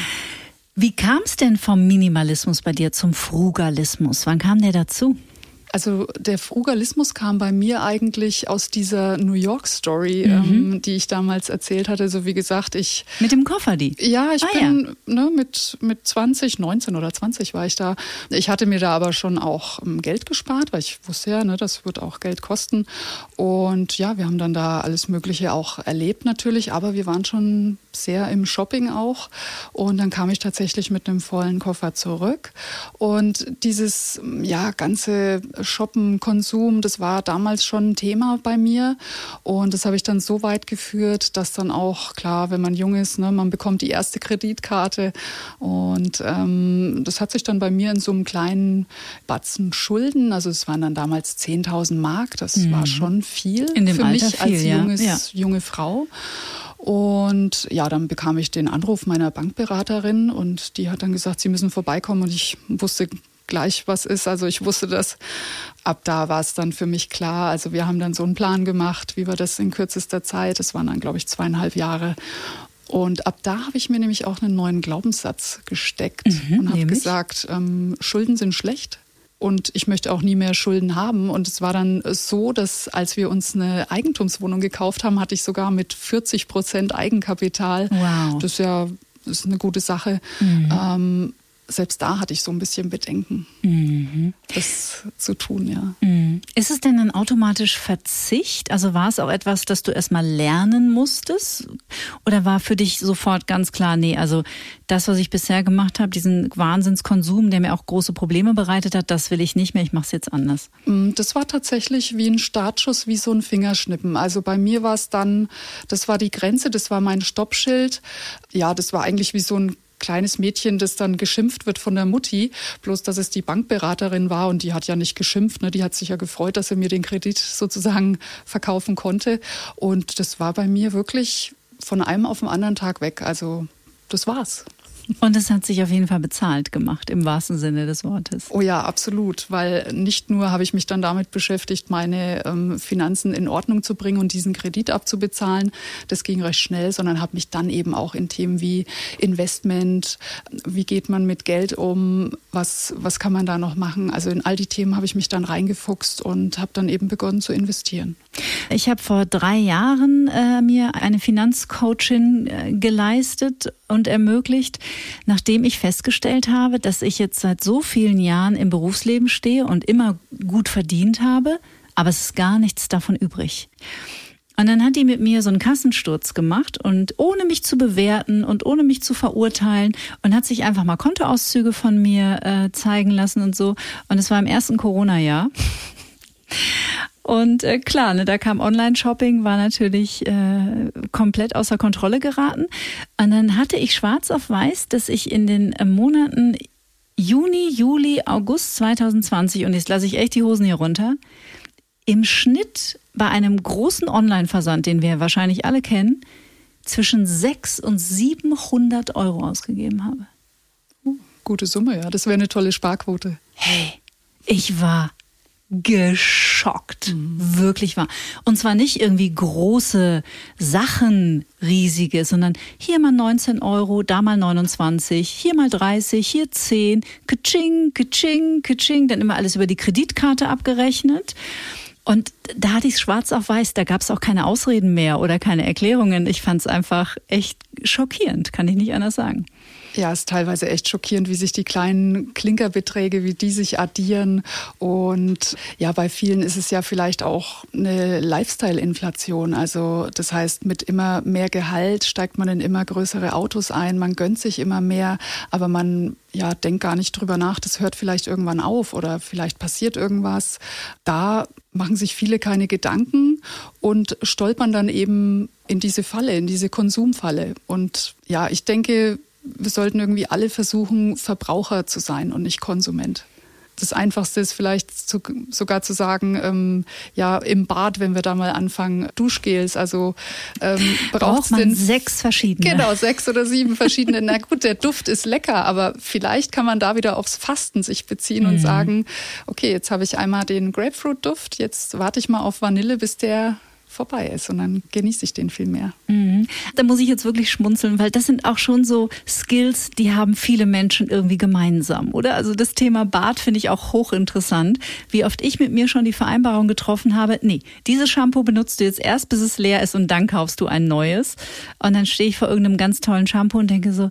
C: Wie kam es denn vom Minimalismus bei dir zum Frugalismus? Wann kam der dazu?
A: Also der Frugalismus kam bei mir eigentlich aus dieser New York Story, mhm. ähm, die ich damals erzählt hatte. So wie gesagt, ich
C: mit dem Koffer die.
A: Ja, ich ah, bin ja. Ne, mit mit 20, 19 oder 20 war ich da. Ich hatte mir da aber schon auch ähm, Geld gespart, weil ich wusste ja, ne, das wird auch Geld kosten. Und ja, wir haben dann da alles Mögliche auch erlebt natürlich, aber wir waren schon sehr im Shopping auch. Und dann kam ich tatsächlich mit einem vollen Koffer zurück. Und dieses ja ganze Shoppen, Konsum, das war damals schon ein Thema bei mir. Und das habe ich dann so weit geführt, dass dann auch, klar, wenn man jung ist, ne, man bekommt die erste Kreditkarte. Und ähm, das hat sich dann bei mir in so einem kleinen Batzen Schulden, also es waren dann damals 10.000 Mark, das mhm. war schon viel
C: in dem
A: für
C: Alter
A: mich
C: viel,
A: als junges, ja. junge Frau. Und ja, dann bekam ich den Anruf meiner Bankberaterin und die hat dann gesagt, sie müssen vorbeikommen und ich wusste gleich was ist. Also ich wusste das. Ab da war es dann für mich klar. Also wir haben dann so einen Plan gemacht, wie wir das in kürzester Zeit, das waren dann, glaube ich, zweieinhalb Jahre. Und ab da habe ich mir nämlich auch einen neuen Glaubenssatz gesteckt mhm, und habe gesagt, ähm, Schulden sind schlecht. Und ich möchte auch nie mehr Schulden haben. Und es war dann so, dass als wir uns eine Eigentumswohnung gekauft haben, hatte ich sogar mit 40 Prozent Eigenkapital. Wow. Das ist ja das ist eine gute Sache. Mhm. Ähm, selbst da hatte ich so ein bisschen Bedenken, mhm. das zu tun, ja.
C: Mhm. Ist es denn dann automatisch Verzicht? Also war es auch etwas, das du erstmal lernen musstest? Oder war für dich sofort ganz klar, nee, also das, was ich bisher gemacht habe, diesen Wahnsinnskonsum, der mir auch große Probleme bereitet hat, das will ich nicht mehr, ich mache es jetzt anders?
A: Mm, das war tatsächlich wie ein Startschuss, wie so ein Fingerschnippen. Also bei mir war es dann, das war die Grenze, das war mein Stoppschild. Ja, das war eigentlich wie so ein kleines Mädchen, das dann geschimpft wird von der Mutti, bloß dass es die Bankberaterin war und die hat ja nicht geschimpft, ne? die hat sich ja gefreut, dass sie mir den Kredit sozusagen verkaufen konnte. Und das war bei mir wirklich von einem auf den anderen Tag weg. Also das war's.
C: Und es hat sich auf jeden Fall bezahlt gemacht, im wahrsten Sinne des Wortes.
A: Oh ja, absolut. Weil nicht nur habe ich mich dann damit beschäftigt, meine ähm, Finanzen in Ordnung zu bringen und diesen Kredit abzubezahlen. Das ging recht schnell, sondern habe mich dann eben auch in Themen wie Investment, wie geht man mit Geld um, was, was kann man da noch machen. Also in all die Themen habe ich mich dann reingefuchst und habe dann eben begonnen zu investieren.
C: Ich habe vor drei Jahren äh, mir eine Finanzcoachin äh, geleistet und ermöglicht, nachdem ich festgestellt habe, dass ich jetzt seit so vielen Jahren im Berufsleben stehe und immer gut verdient habe, aber es ist gar nichts davon übrig. Und dann hat die mit mir so einen Kassensturz gemacht und ohne mich zu bewerten und ohne mich zu verurteilen und hat sich einfach mal Kontoauszüge von mir äh, zeigen lassen und so. Und es war im ersten Corona-Jahr. Und äh, klar, ne, da kam Online-Shopping, war natürlich äh, komplett außer Kontrolle geraten. Und dann hatte ich schwarz auf weiß, dass ich in den äh, Monaten Juni, Juli, August 2020, und jetzt lasse ich echt die Hosen hier runter, im Schnitt bei einem großen Online-Versand, den wir wahrscheinlich alle kennen, zwischen 600 und 700 Euro ausgegeben habe.
A: Gute Summe, ja. Das wäre eine tolle Sparquote.
C: Hey, ich war geschockt. Mhm. Wirklich wahr. Und zwar nicht irgendwie große Sachen, riesige, sondern hier mal 19 Euro, da mal 29, hier mal 30, hier 10, kaching, kaching, kaching, dann immer alles über die Kreditkarte abgerechnet. Und da hatte ich es schwarz auf weiß, da gab es auch keine Ausreden mehr oder keine Erklärungen. Ich fand es einfach echt schockierend, kann ich nicht anders sagen.
A: Ja, es ist teilweise echt schockierend, wie sich die kleinen Klinkerbeträge, wie die sich addieren. Und ja, bei vielen ist es ja vielleicht auch eine Lifestyle-Inflation. Also das heißt, mit immer mehr Gehalt steigt man in immer größere Autos ein, man gönnt sich immer mehr, aber man ja, denkt gar nicht drüber nach, das hört vielleicht irgendwann auf oder vielleicht passiert irgendwas. Da machen sich viele keine Gedanken und stolpern dann eben in diese Falle, in diese Konsumfalle. Und ja, ich denke, wir sollten irgendwie alle versuchen, Verbraucher zu sein und nicht Konsument. Das Einfachste ist vielleicht zu, sogar zu sagen, ähm, ja, im Bad, wenn wir da mal anfangen, Duschgels, also ähm, braucht man
C: den, sechs verschiedene.
A: Genau, sechs oder sieben verschiedene. Na gut, der Duft ist lecker, aber vielleicht kann man da wieder aufs Fasten sich beziehen mhm. und sagen, okay, jetzt habe ich einmal den Grapefruit-Duft, jetzt warte ich mal auf Vanille, bis der vorbei ist und dann genieße ich den viel mehr.
C: Mhm. Da muss ich jetzt wirklich schmunzeln, weil das sind auch schon so Skills, die haben viele Menschen irgendwie gemeinsam, oder? Also das Thema Bart finde ich auch hochinteressant. Wie oft ich mit mir schon die Vereinbarung getroffen habe, nee, dieses Shampoo benutzt du jetzt erst, bis es leer ist und dann kaufst du ein neues. Und dann stehe ich vor irgendeinem ganz tollen Shampoo und denke so,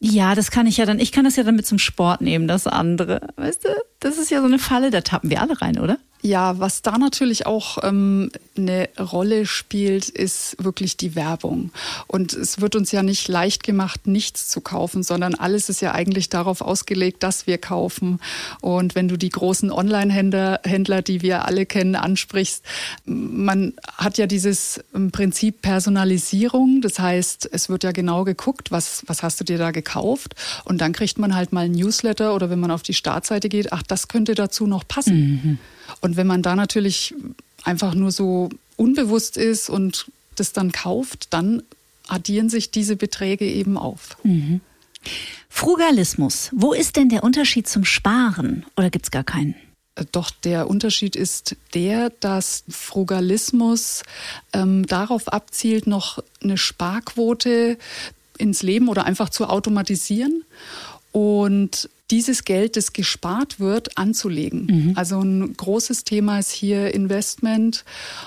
C: ja, das kann ich ja dann, ich kann das ja dann mit zum Sport nehmen, das andere. Weißt du, das ist ja so eine Falle, da tappen wir alle rein, oder?
A: Ja, was da natürlich auch ähm, eine Rolle spielt, ist wirklich die Werbung. Und es wird uns ja nicht leicht gemacht, nichts zu kaufen, sondern alles ist ja eigentlich darauf ausgelegt, dass wir kaufen. Und wenn du die großen Online-Händler, Händler, die wir alle kennen, ansprichst, man hat ja dieses ähm, Prinzip Personalisierung. Das heißt, es wird ja genau geguckt, was, was hast du dir da gekauft? Und dann kriegt man halt mal ein Newsletter oder wenn man auf die Startseite geht, ach, das könnte dazu noch passen. Mhm. Und wenn man da natürlich einfach nur so unbewusst ist und das dann kauft, dann addieren sich diese Beträge eben auf. Mhm.
C: Frugalismus. Wo ist denn der Unterschied zum Sparen? Oder gibt es gar keinen?
A: Äh, doch der Unterschied ist der, dass Frugalismus ähm, darauf abzielt, noch eine Sparquote ins Leben oder einfach zu automatisieren. Und dieses Geld, das gespart wird, anzulegen. Mhm. Also ein großes Thema ist hier Investment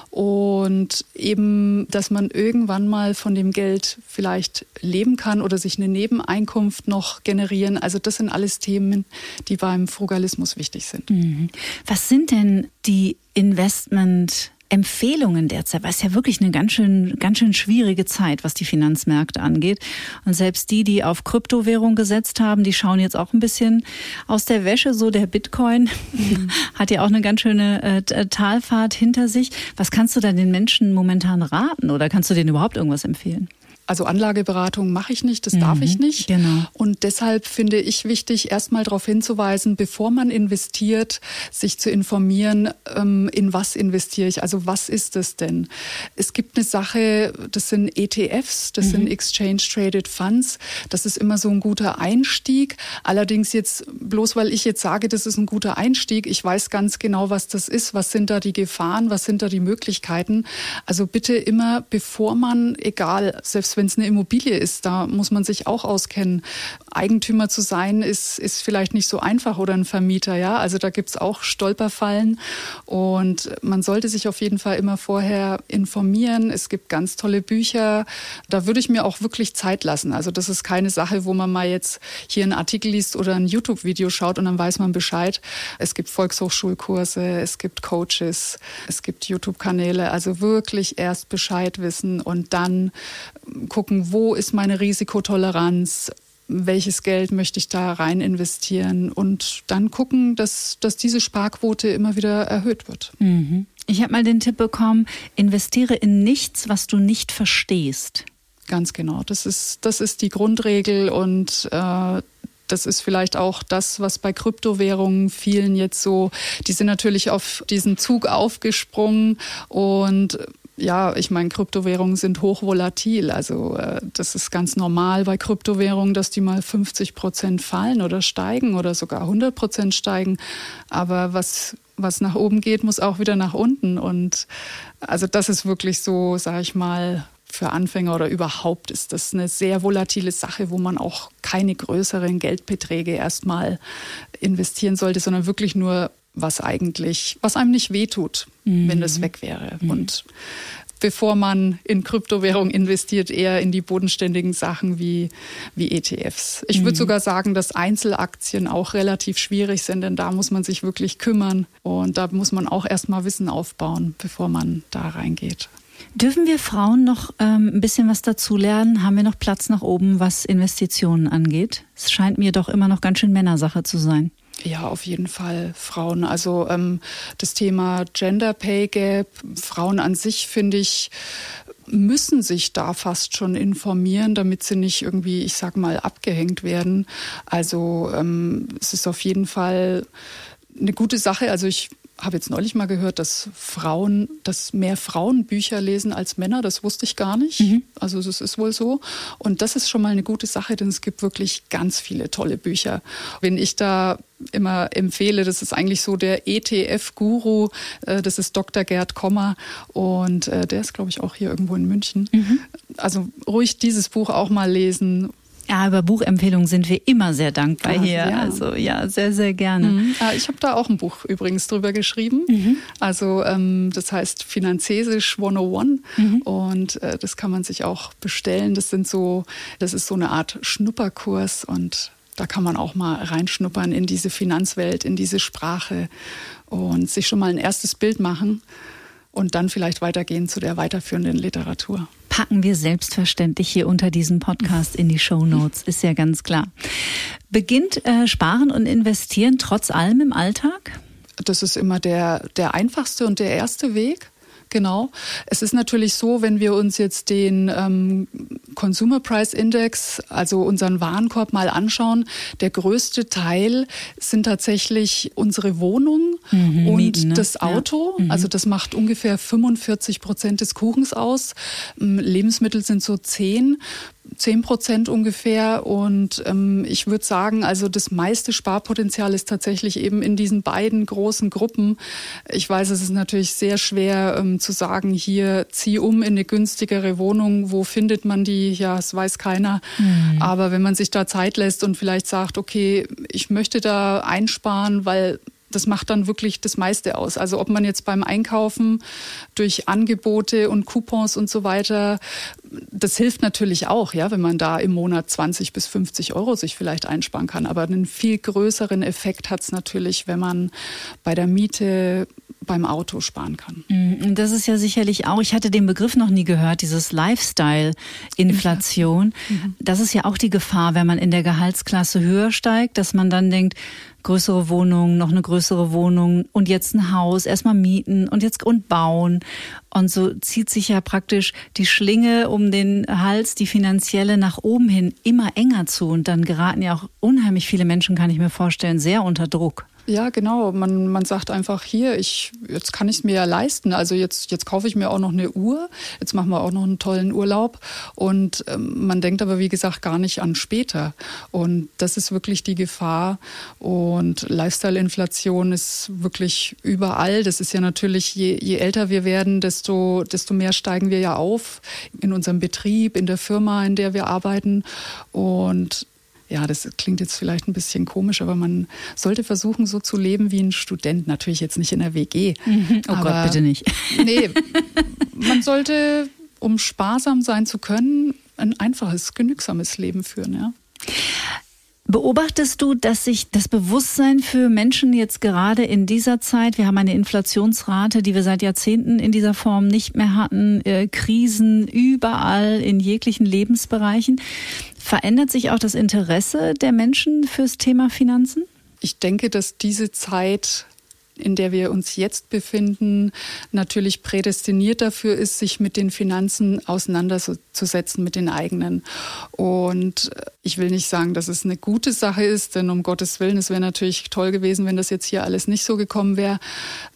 A: und eben, dass man irgendwann mal von dem Geld vielleicht leben kann oder sich eine Nebeneinkunft noch generieren. Also das sind alles Themen, die beim Frugalismus wichtig sind. Mhm.
C: Was sind denn die Investment Empfehlungen derzeit, weil es ja wirklich eine ganz schön, ganz schön schwierige Zeit, was die Finanzmärkte angeht. Und selbst die, die auf Kryptowährung gesetzt haben, die schauen jetzt auch ein bisschen aus der Wäsche. So der Bitcoin mhm. hat ja auch eine ganz schöne äh, Talfahrt hinter sich. Was kannst du da den Menschen momentan raten oder kannst du denen überhaupt irgendwas empfehlen?
A: Also Anlageberatung mache ich nicht, das mhm, darf ich nicht.
C: Genau.
A: Und deshalb finde ich wichtig, erstmal darauf hinzuweisen, bevor man investiert, sich zu informieren, ähm, in was investiere ich, also was ist es denn? Es gibt eine Sache, das sind ETFs, das mhm. sind Exchange Traded Funds, das ist immer so ein guter Einstieg. Allerdings jetzt, bloß weil ich jetzt sage, das ist ein guter Einstieg, ich weiß ganz genau, was das ist, was sind da die Gefahren, was sind da die Möglichkeiten. Also bitte immer, bevor man, egal, selbst wenn es eine Immobilie ist, da muss man sich auch auskennen. Eigentümer zu sein ist, ist vielleicht nicht so einfach oder ein Vermieter, ja. Also da gibt es auch Stolperfallen und man sollte sich auf jeden Fall immer vorher informieren. Es gibt ganz tolle Bücher. Da würde ich mir auch wirklich Zeit lassen. Also das ist keine Sache, wo man mal jetzt hier einen Artikel liest oder ein YouTube-Video schaut und dann weiß man Bescheid. Es gibt Volkshochschulkurse, es gibt Coaches, es gibt YouTube-Kanäle. Also wirklich erst Bescheid wissen und dann gucken, wo ist meine Risikotoleranz, welches Geld möchte ich da rein investieren und dann gucken, dass, dass diese Sparquote immer wieder erhöht wird.
C: Mhm. Ich habe mal den Tipp bekommen, investiere in nichts, was du nicht verstehst.
A: Ganz genau. Das ist, das ist die Grundregel und äh, das ist vielleicht auch das, was bei Kryptowährungen vielen jetzt so, die sind natürlich auf diesen Zug aufgesprungen und ja, ich meine, Kryptowährungen sind hochvolatil. Also äh, das ist ganz normal bei Kryptowährungen, dass die mal 50 Prozent fallen oder steigen oder sogar 100 Prozent steigen. Aber was was nach oben geht, muss auch wieder nach unten. Und also das ist wirklich so, sage ich mal, für Anfänger oder überhaupt ist das eine sehr volatile Sache, wo man auch keine größeren Geldbeträge erstmal investieren sollte, sondern wirklich nur was eigentlich, was einem nicht wehtut, mhm. wenn das weg wäre. Mhm. Und bevor man in Kryptowährung investiert, eher in die bodenständigen Sachen wie, wie ETFs. Ich würde mhm. sogar sagen, dass Einzelaktien auch relativ schwierig sind, denn da muss man sich wirklich kümmern und da muss man auch erstmal Wissen aufbauen, bevor man da reingeht.
C: Dürfen wir Frauen noch ähm, ein bisschen was dazu lernen? Haben wir noch Platz nach oben, was Investitionen angeht? Es scheint mir doch immer noch ganz schön Männersache zu sein.
A: Ja, auf jeden Fall Frauen. Also ähm, das Thema Gender Pay Gap, Frauen an sich finde ich müssen sich da fast schon informieren, damit sie nicht irgendwie, ich sag mal, abgehängt werden. Also ähm, es ist auf jeden Fall eine gute Sache. Also ich habe jetzt neulich mal gehört, dass Frauen, dass mehr Frauen Bücher lesen als Männer. Das wusste ich gar nicht. Mhm. Also das ist wohl so. Und das ist schon mal eine gute Sache, denn es gibt wirklich ganz viele tolle Bücher. Wenn ich da immer empfehle, das ist eigentlich so der ETF-Guru, äh, das ist Dr. Gerd Kommer und äh, der ist, glaube ich, auch hier irgendwo in München. Mhm. Also ruhig dieses Buch auch mal lesen
C: ja, über Buchempfehlungen sind wir immer sehr dankbar ah, hier. Ja. Also ja, sehr, sehr gerne.
A: Mhm. Ah, ich habe da auch ein Buch übrigens drüber geschrieben. Mhm. Also ähm, das heißt Finanzesisch 101 mhm. und äh, das kann man sich auch bestellen. Das sind so, das ist so eine Art Schnupperkurs und da kann man auch mal reinschnuppern in diese Finanzwelt, in diese Sprache und sich schon mal ein erstes Bild machen und dann vielleicht weitergehen zu der weiterführenden Literatur
C: packen wir selbstverständlich hier unter diesem Podcast in die Show Notes, ist ja ganz klar. Beginnt äh, Sparen und Investieren trotz allem im Alltag?
A: Das ist immer der, der einfachste und der erste Weg. Genau. Es ist natürlich so, wenn wir uns jetzt den ähm, Consumer Price Index, also unseren Warenkorb mal anschauen, der größte Teil sind tatsächlich unsere Wohnung mhm, und Mieten, ne? das Auto. Ja. Mhm. Also das macht ungefähr 45 Prozent des Kuchens aus. Ähm, Lebensmittel sind so 10 10 Prozent ungefähr. Und ähm, ich würde sagen, also das meiste Sparpotenzial ist tatsächlich eben in diesen beiden großen Gruppen. Ich weiß, es ist natürlich sehr schwer ähm, zu sagen, hier zieh um in eine günstigere Wohnung. Wo findet man die? Ja, es weiß keiner. Mhm. Aber wenn man sich da Zeit lässt und vielleicht sagt, okay, ich möchte da einsparen, weil das macht dann wirklich das meiste aus. Also ob man jetzt beim Einkaufen durch Angebote und Coupons und so weiter, das hilft natürlich auch, ja, wenn man da im Monat 20 bis 50 Euro sich vielleicht einsparen kann. Aber einen viel größeren Effekt hat es natürlich, wenn man bei der Miete beim Auto sparen kann.
C: Mm, das ist ja sicherlich auch, ich hatte den Begriff noch nie gehört, dieses Lifestyle-Inflation. Mhm. Das ist ja auch die Gefahr, wenn man in der Gehaltsklasse höher steigt, dass man dann denkt, größere Wohnung, noch eine größere Wohnung und jetzt ein Haus, erstmal mieten und jetzt und bauen. Und so zieht sich ja praktisch die Schlinge um den Hals, die finanzielle nach oben hin immer enger zu. Und dann geraten ja auch unheimlich viele Menschen, kann ich mir vorstellen, sehr unter Druck.
A: Ja, genau. Man, man sagt einfach hier, ich, jetzt kann ich es mir ja leisten. Also jetzt, jetzt kaufe ich mir auch noch eine Uhr. Jetzt machen wir auch noch einen tollen Urlaub. Und ähm, man denkt aber, wie gesagt, gar nicht an später. Und das ist wirklich die Gefahr. Und Lifestyle-Inflation ist wirklich überall. Das ist ja natürlich, je, je älter wir werden, desto, desto mehr steigen wir ja auf in unserem Betrieb, in der Firma, in der wir arbeiten. Und ja, das klingt jetzt vielleicht ein bisschen komisch, aber man sollte versuchen, so zu leben wie ein Student. Natürlich jetzt nicht in der WG.
C: Mhm. Oh Gott, bitte nicht.
A: Nee, man sollte, um sparsam sein zu können, ein einfaches, genügsames Leben führen, ja.
C: Beobachtest du, dass sich das Bewusstsein für Menschen jetzt gerade in dieser Zeit, wir haben eine Inflationsrate, die wir seit Jahrzehnten in dieser Form nicht mehr hatten, äh, Krisen überall in jeglichen Lebensbereichen, verändert sich auch das Interesse der Menschen fürs Thema Finanzen?
A: Ich denke, dass diese Zeit in der wir uns jetzt befinden, natürlich prädestiniert dafür ist, sich mit den Finanzen auseinanderzusetzen, mit den eigenen. Und ich will nicht sagen, dass es eine gute Sache ist, denn um Gottes Willen, es wäre natürlich toll gewesen, wenn das jetzt hier alles nicht so gekommen wäre.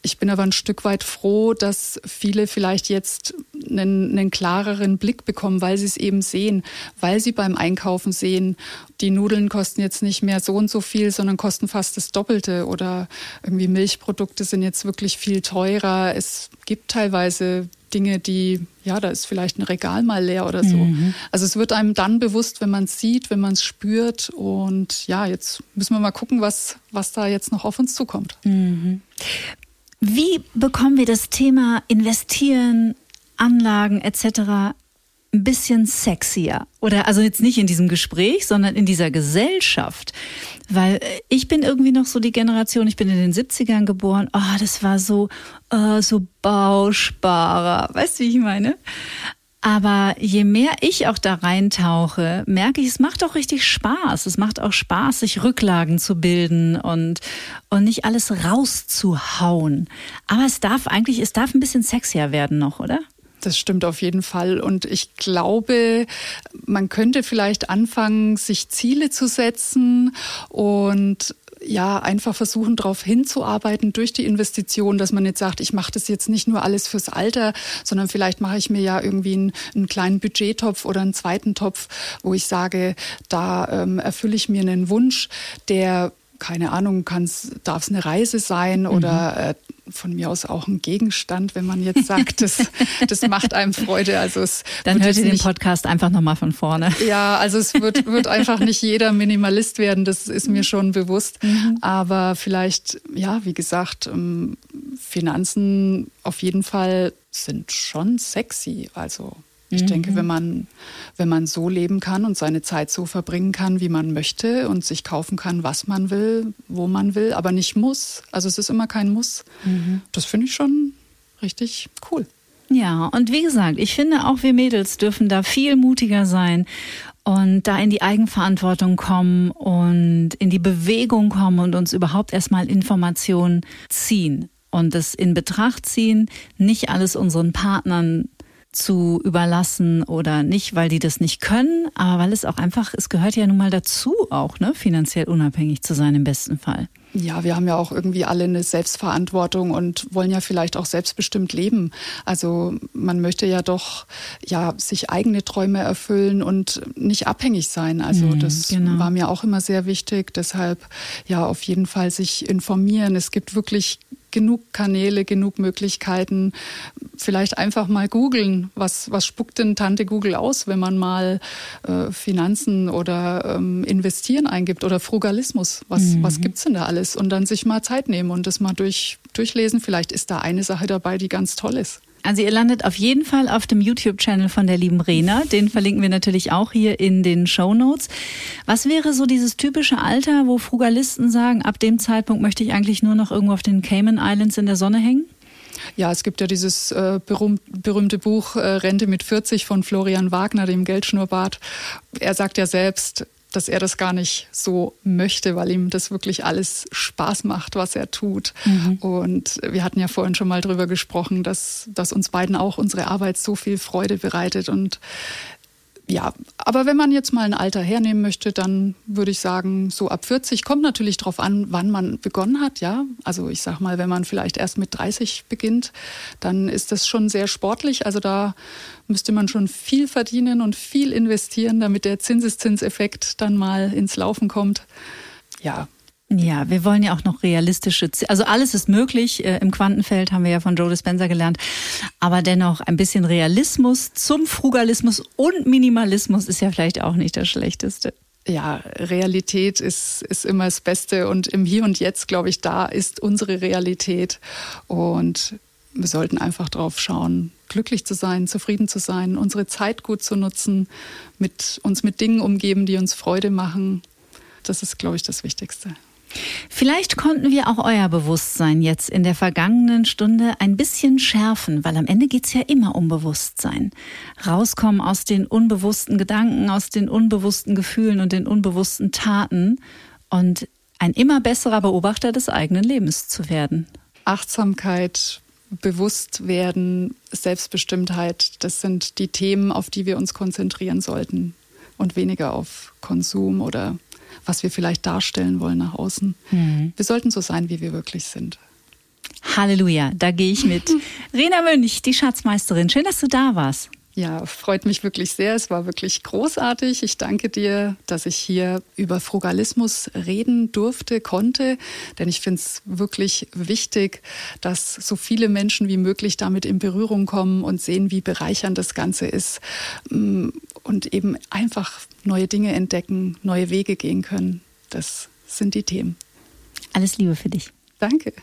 A: Ich bin aber ein Stück weit froh, dass viele vielleicht jetzt einen, einen klareren Blick bekommen, weil sie es eben sehen, weil sie beim Einkaufen sehen, die Nudeln kosten jetzt nicht mehr so und so viel, sondern kosten fast das Doppelte oder irgendwie Milchprodukte sind jetzt wirklich viel teurer. Es gibt teilweise Dinge, die, ja, da ist vielleicht ein Regal mal leer oder so. Mhm. Also es wird einem dann bewusst, wenn man es sieht, wenn man es spürt. Und ja, jetzt müssen wir mal gucken, was, was da jetzt noch auf uns zukommt.
C: Mhm. Wie bekommen wir das Thema Investieren, Anlagen etc ein bisschen sexier. Oder also jetzt nicht in diesem Gespräch, sondern in dieser Gesellschaft. Weil äh, ich bin irgendwie noch so die Generation, ich bin in den 70ern geboren, oh, das war so, uh, so Bausparer. Weißt du, wie ich meine? Aber je mehr ich auch da reintauche, merke ich, es macht auch richtig Spaß. Es macht auch Spaß, sich Rücklagen zu bilden und, und nicht alles rauszuhauen. Aber es darf eigentlich, es darf ein bisschen sexier werden noch, oder?
A: Das stimmt auf jeden Fall. Und ich glaube, man könnte vielleicht anfangen, sich Ziele zu setzen und ja, einfach versuchen, darauf hinzuarbeiten durch die Investition, dass man jetzt sagt, ich mache das jetzt nicht nur alles fürs Alter, sondern vielleicht mache ich mir ja irgendwie einen, einen kleinen Budgettopf oder einen zweiten Topf, wo ich sage, da ähm, erfülle ich mir einen Wunsch, der keine Ahnung, darf es eine Reise sein oder mhm. äh, von mir aus auch ein Gegenstand, wenn man jetzt sagt, das, das macht einem Freude. Also es
C: Dann hört ihr den Podcast einfach nochmal von vorne.
A: Ja, also es wird, wird einfach nicht jeder Minimalist werden, das ist mir schon bewusst. Mhm. Aber vielleicht, ja, wie gesagt, ähm, Finanzen auf jeden Fall sind schon sexy. Also ich mhm. denke, wenn man, wenn man so leben kann und seine Zeit so verbringen kann, wie man möchte und sich kaufen kann, was man will, wo man will, aber nicht muss. Also es ist immer kein Muss. Mhm. Das finde ich schon richtig cool.
C: Ja, und wie gesagt, ich finde auch wir Mädels dürfen da viel mutiger sein und da in die Eigenverantwortung kommen und in die Bewegung kommen und uns überhaupt erstmal Informationen ziehen und es in Betracht ziehen, nicht alles unseren Partnern zu überlassen oder nicht, weil die das nicht können, aber weil es auch einfach, es gehört ja nun mal dazu auch, ne, finanziell unabhängig zu sein im besten Fall.
A: Ja, wir haben ja auch irgendwie alle eine Selbstverantwortung und wollen ja vielleicht auch selbstbestimmt leben. Also man möchte ja doch ja sich eigene Träume erfüllen und nicht abhängig sein. Also mhm, das genau. war mir auch immer sehr wichtig. Deshalb ja auf jeden Fall sich informieren. Es gibt wirklich genug Kanäle, genug Möglichkeiten. Vielleicht einfach mal googeln, was, was spuckt denn Tante Google aus, wenn man mal äh, Finanzen oder ähm, Investieren eingibt oder Frugalismus. Was, mhm. was gibt's denn da alles? Und dann sich mal Zeit nehmen und das mal durch, durchlesen. Vielleicht ist da eine Sache dabei, die ganz toll ist.
C: Also ihr landet auf jeden Fall auf dem YouTube-Channel von der lieben Rena. Den verlinken wir natürlich auch hier in den Show Notes. Was wäre so dieses typische Alter, wo Frugalisten sagen, ab dem Zeitpunkt möchte ich eigentlich nur noch irgendwo auf den Cayman Islands in der Sonne hängen?
A: Ja, es gibt ja dieses äh, berühmt, berühmte Buch äh, Rente mit 40 von Florian Wagner, dem Geldschnurrbart. Er sagt ja selbst, dass er das gar nicht so möchte, weil ihm das wirklich alles Spaß macht, was er tut. Mhm. Und wir hatten ja vorhin schon mal drüber gesprochen, dass, dass uns beiden auch unsere Arbeit so viel Freude bereitet und ja, aber wenn man jetzt mal ein Alter hernehmen möchte, dann würde ich sagen, so ab 40 kommt natürlich darauf an, wann man begonnen hat, ja. Also ich sag mal, wenn man vielleicht erst mit 30 beginnt, dann ist das schon sehr sportlich. Also da müsste man schon viel verdienen und viel investieren, damit der Zinseszinseffekt dann mal ins Laufen kommt. Ja,
C: ja, wir wollen ja auch noch realistische, Ziele. also alles ist möglich. Äh, Im Quantenfeld haben wir ja von Joe Dispenza gelernt. Aber dennoch ein bisschen Realismus zum Frugalismus und Minimalismus ist ja vielleicht auch nicht das Schlechteste.
A: Ja, Realität ist, ist immer das Beste und im Hier und Jetzt, glaube ich, da ist unsere Realität. Und wir sollten einfach drauf schauen, glücklich zu sein, zufrieden zu sein, unsere Zeit gut zu nutzen, mit uns mit Dingen umgeben, die uns Freude machen. Das ist, glaube ich, das Wichtigste.
C: Vielleicht konnten wir auch euer Bewusstsein jetzt in der vergangenen Stunde ein bisschen schärfen, weil am Ende geht es ja immer um Bewusstsein. Rauskommen aus den unbewussten Gedanken, aus den unbewussten Gefühlen und den unbewussten Taten und ein immer besserer Beobachter des eigenen Lebens zu werden.
A: Achtsamkeit, bewusst werden, Selbstbestimmtheit, das sind die Themen, auf die wir uns konzentrieren sollten und weniger auf Konsum oder was wir vielleicht darstellen wollen nach außen. Mhm. Wir sollten so sein, wie wir wirklich sind.
C: Halleluja, da gehe ich mit. Rena Mönch, die Schatzmeisterin, schön, dass du da warst.
A: Ja, freut mich wirklich sehr. Es war wirklich großartig. Ich danke dir, dass ich hier über Frugalismus reden durfte, konnte. Denn ich finde es wirklich wichtig, dass so viele Menschen wie möglich damit in Berührung kommen und sehen, wie bereichernd das Ganze ist. Mm, und eben einfach neue Dinge entdecken, neue Wege gehen können. Das sind die Themen.
C: Alles Liebe für dich.
A: Danke.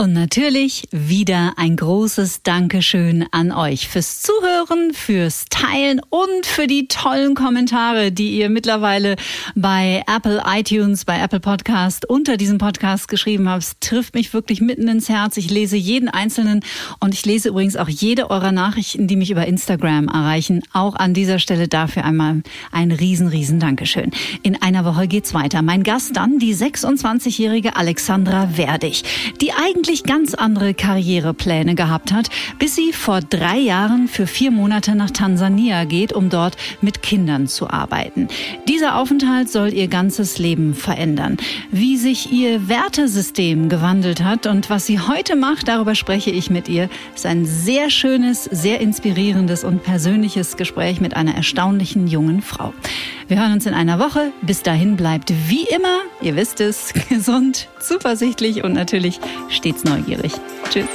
C: Und natürlich wieder ein großes Dankeschön an euch fürs Zuhören, fürs Teilen und für die tollen Kommentare, die ihr mittlerweile bei Apple iTunes, bei Apple Podcast unter diesem Podcast geschrieben habt. Es trifft mich wirklich mitten ins Herz. Ich lese jeden einzelnen und ich lese übrigens auch jede eurer Nachrichten, die mich über Instagram erreichen. Auch an dieser Stelle dafür einmal ein riesen, riesen Dankeschön. In einer Woche geht's weiter. Mein Gast dann die 26-jährige Alexandra Werdig, die eigentlich eigentlich ganz andere Karrierepläne gehabt hat, bis sie vor drei Jahren für vier Monate nach Tansania geht, um dort mit Kindern zu arbeiten. Dieser Aufenthalt soll ihr ganzes Leben verändern. Wie sich ihr Wertesystem gewandelt hat und was sie heute macht, darüber spreche ich mit ihr. Es ist ein sehr schönes, sehr inspirierendes und persönliches Gespräch mit einer erstaunlichen jungen Frau. Wir hören uns in einer Woche. Bis dahin bleibt wie immer, ihr wisst es, gesund, zuversichtlich und natürlich stets neugierig. Tschüss.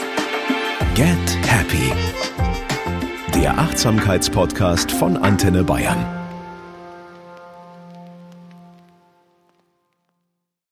B: Get Happy. Der Achtsamkeitspodcast von Antenne Bayern.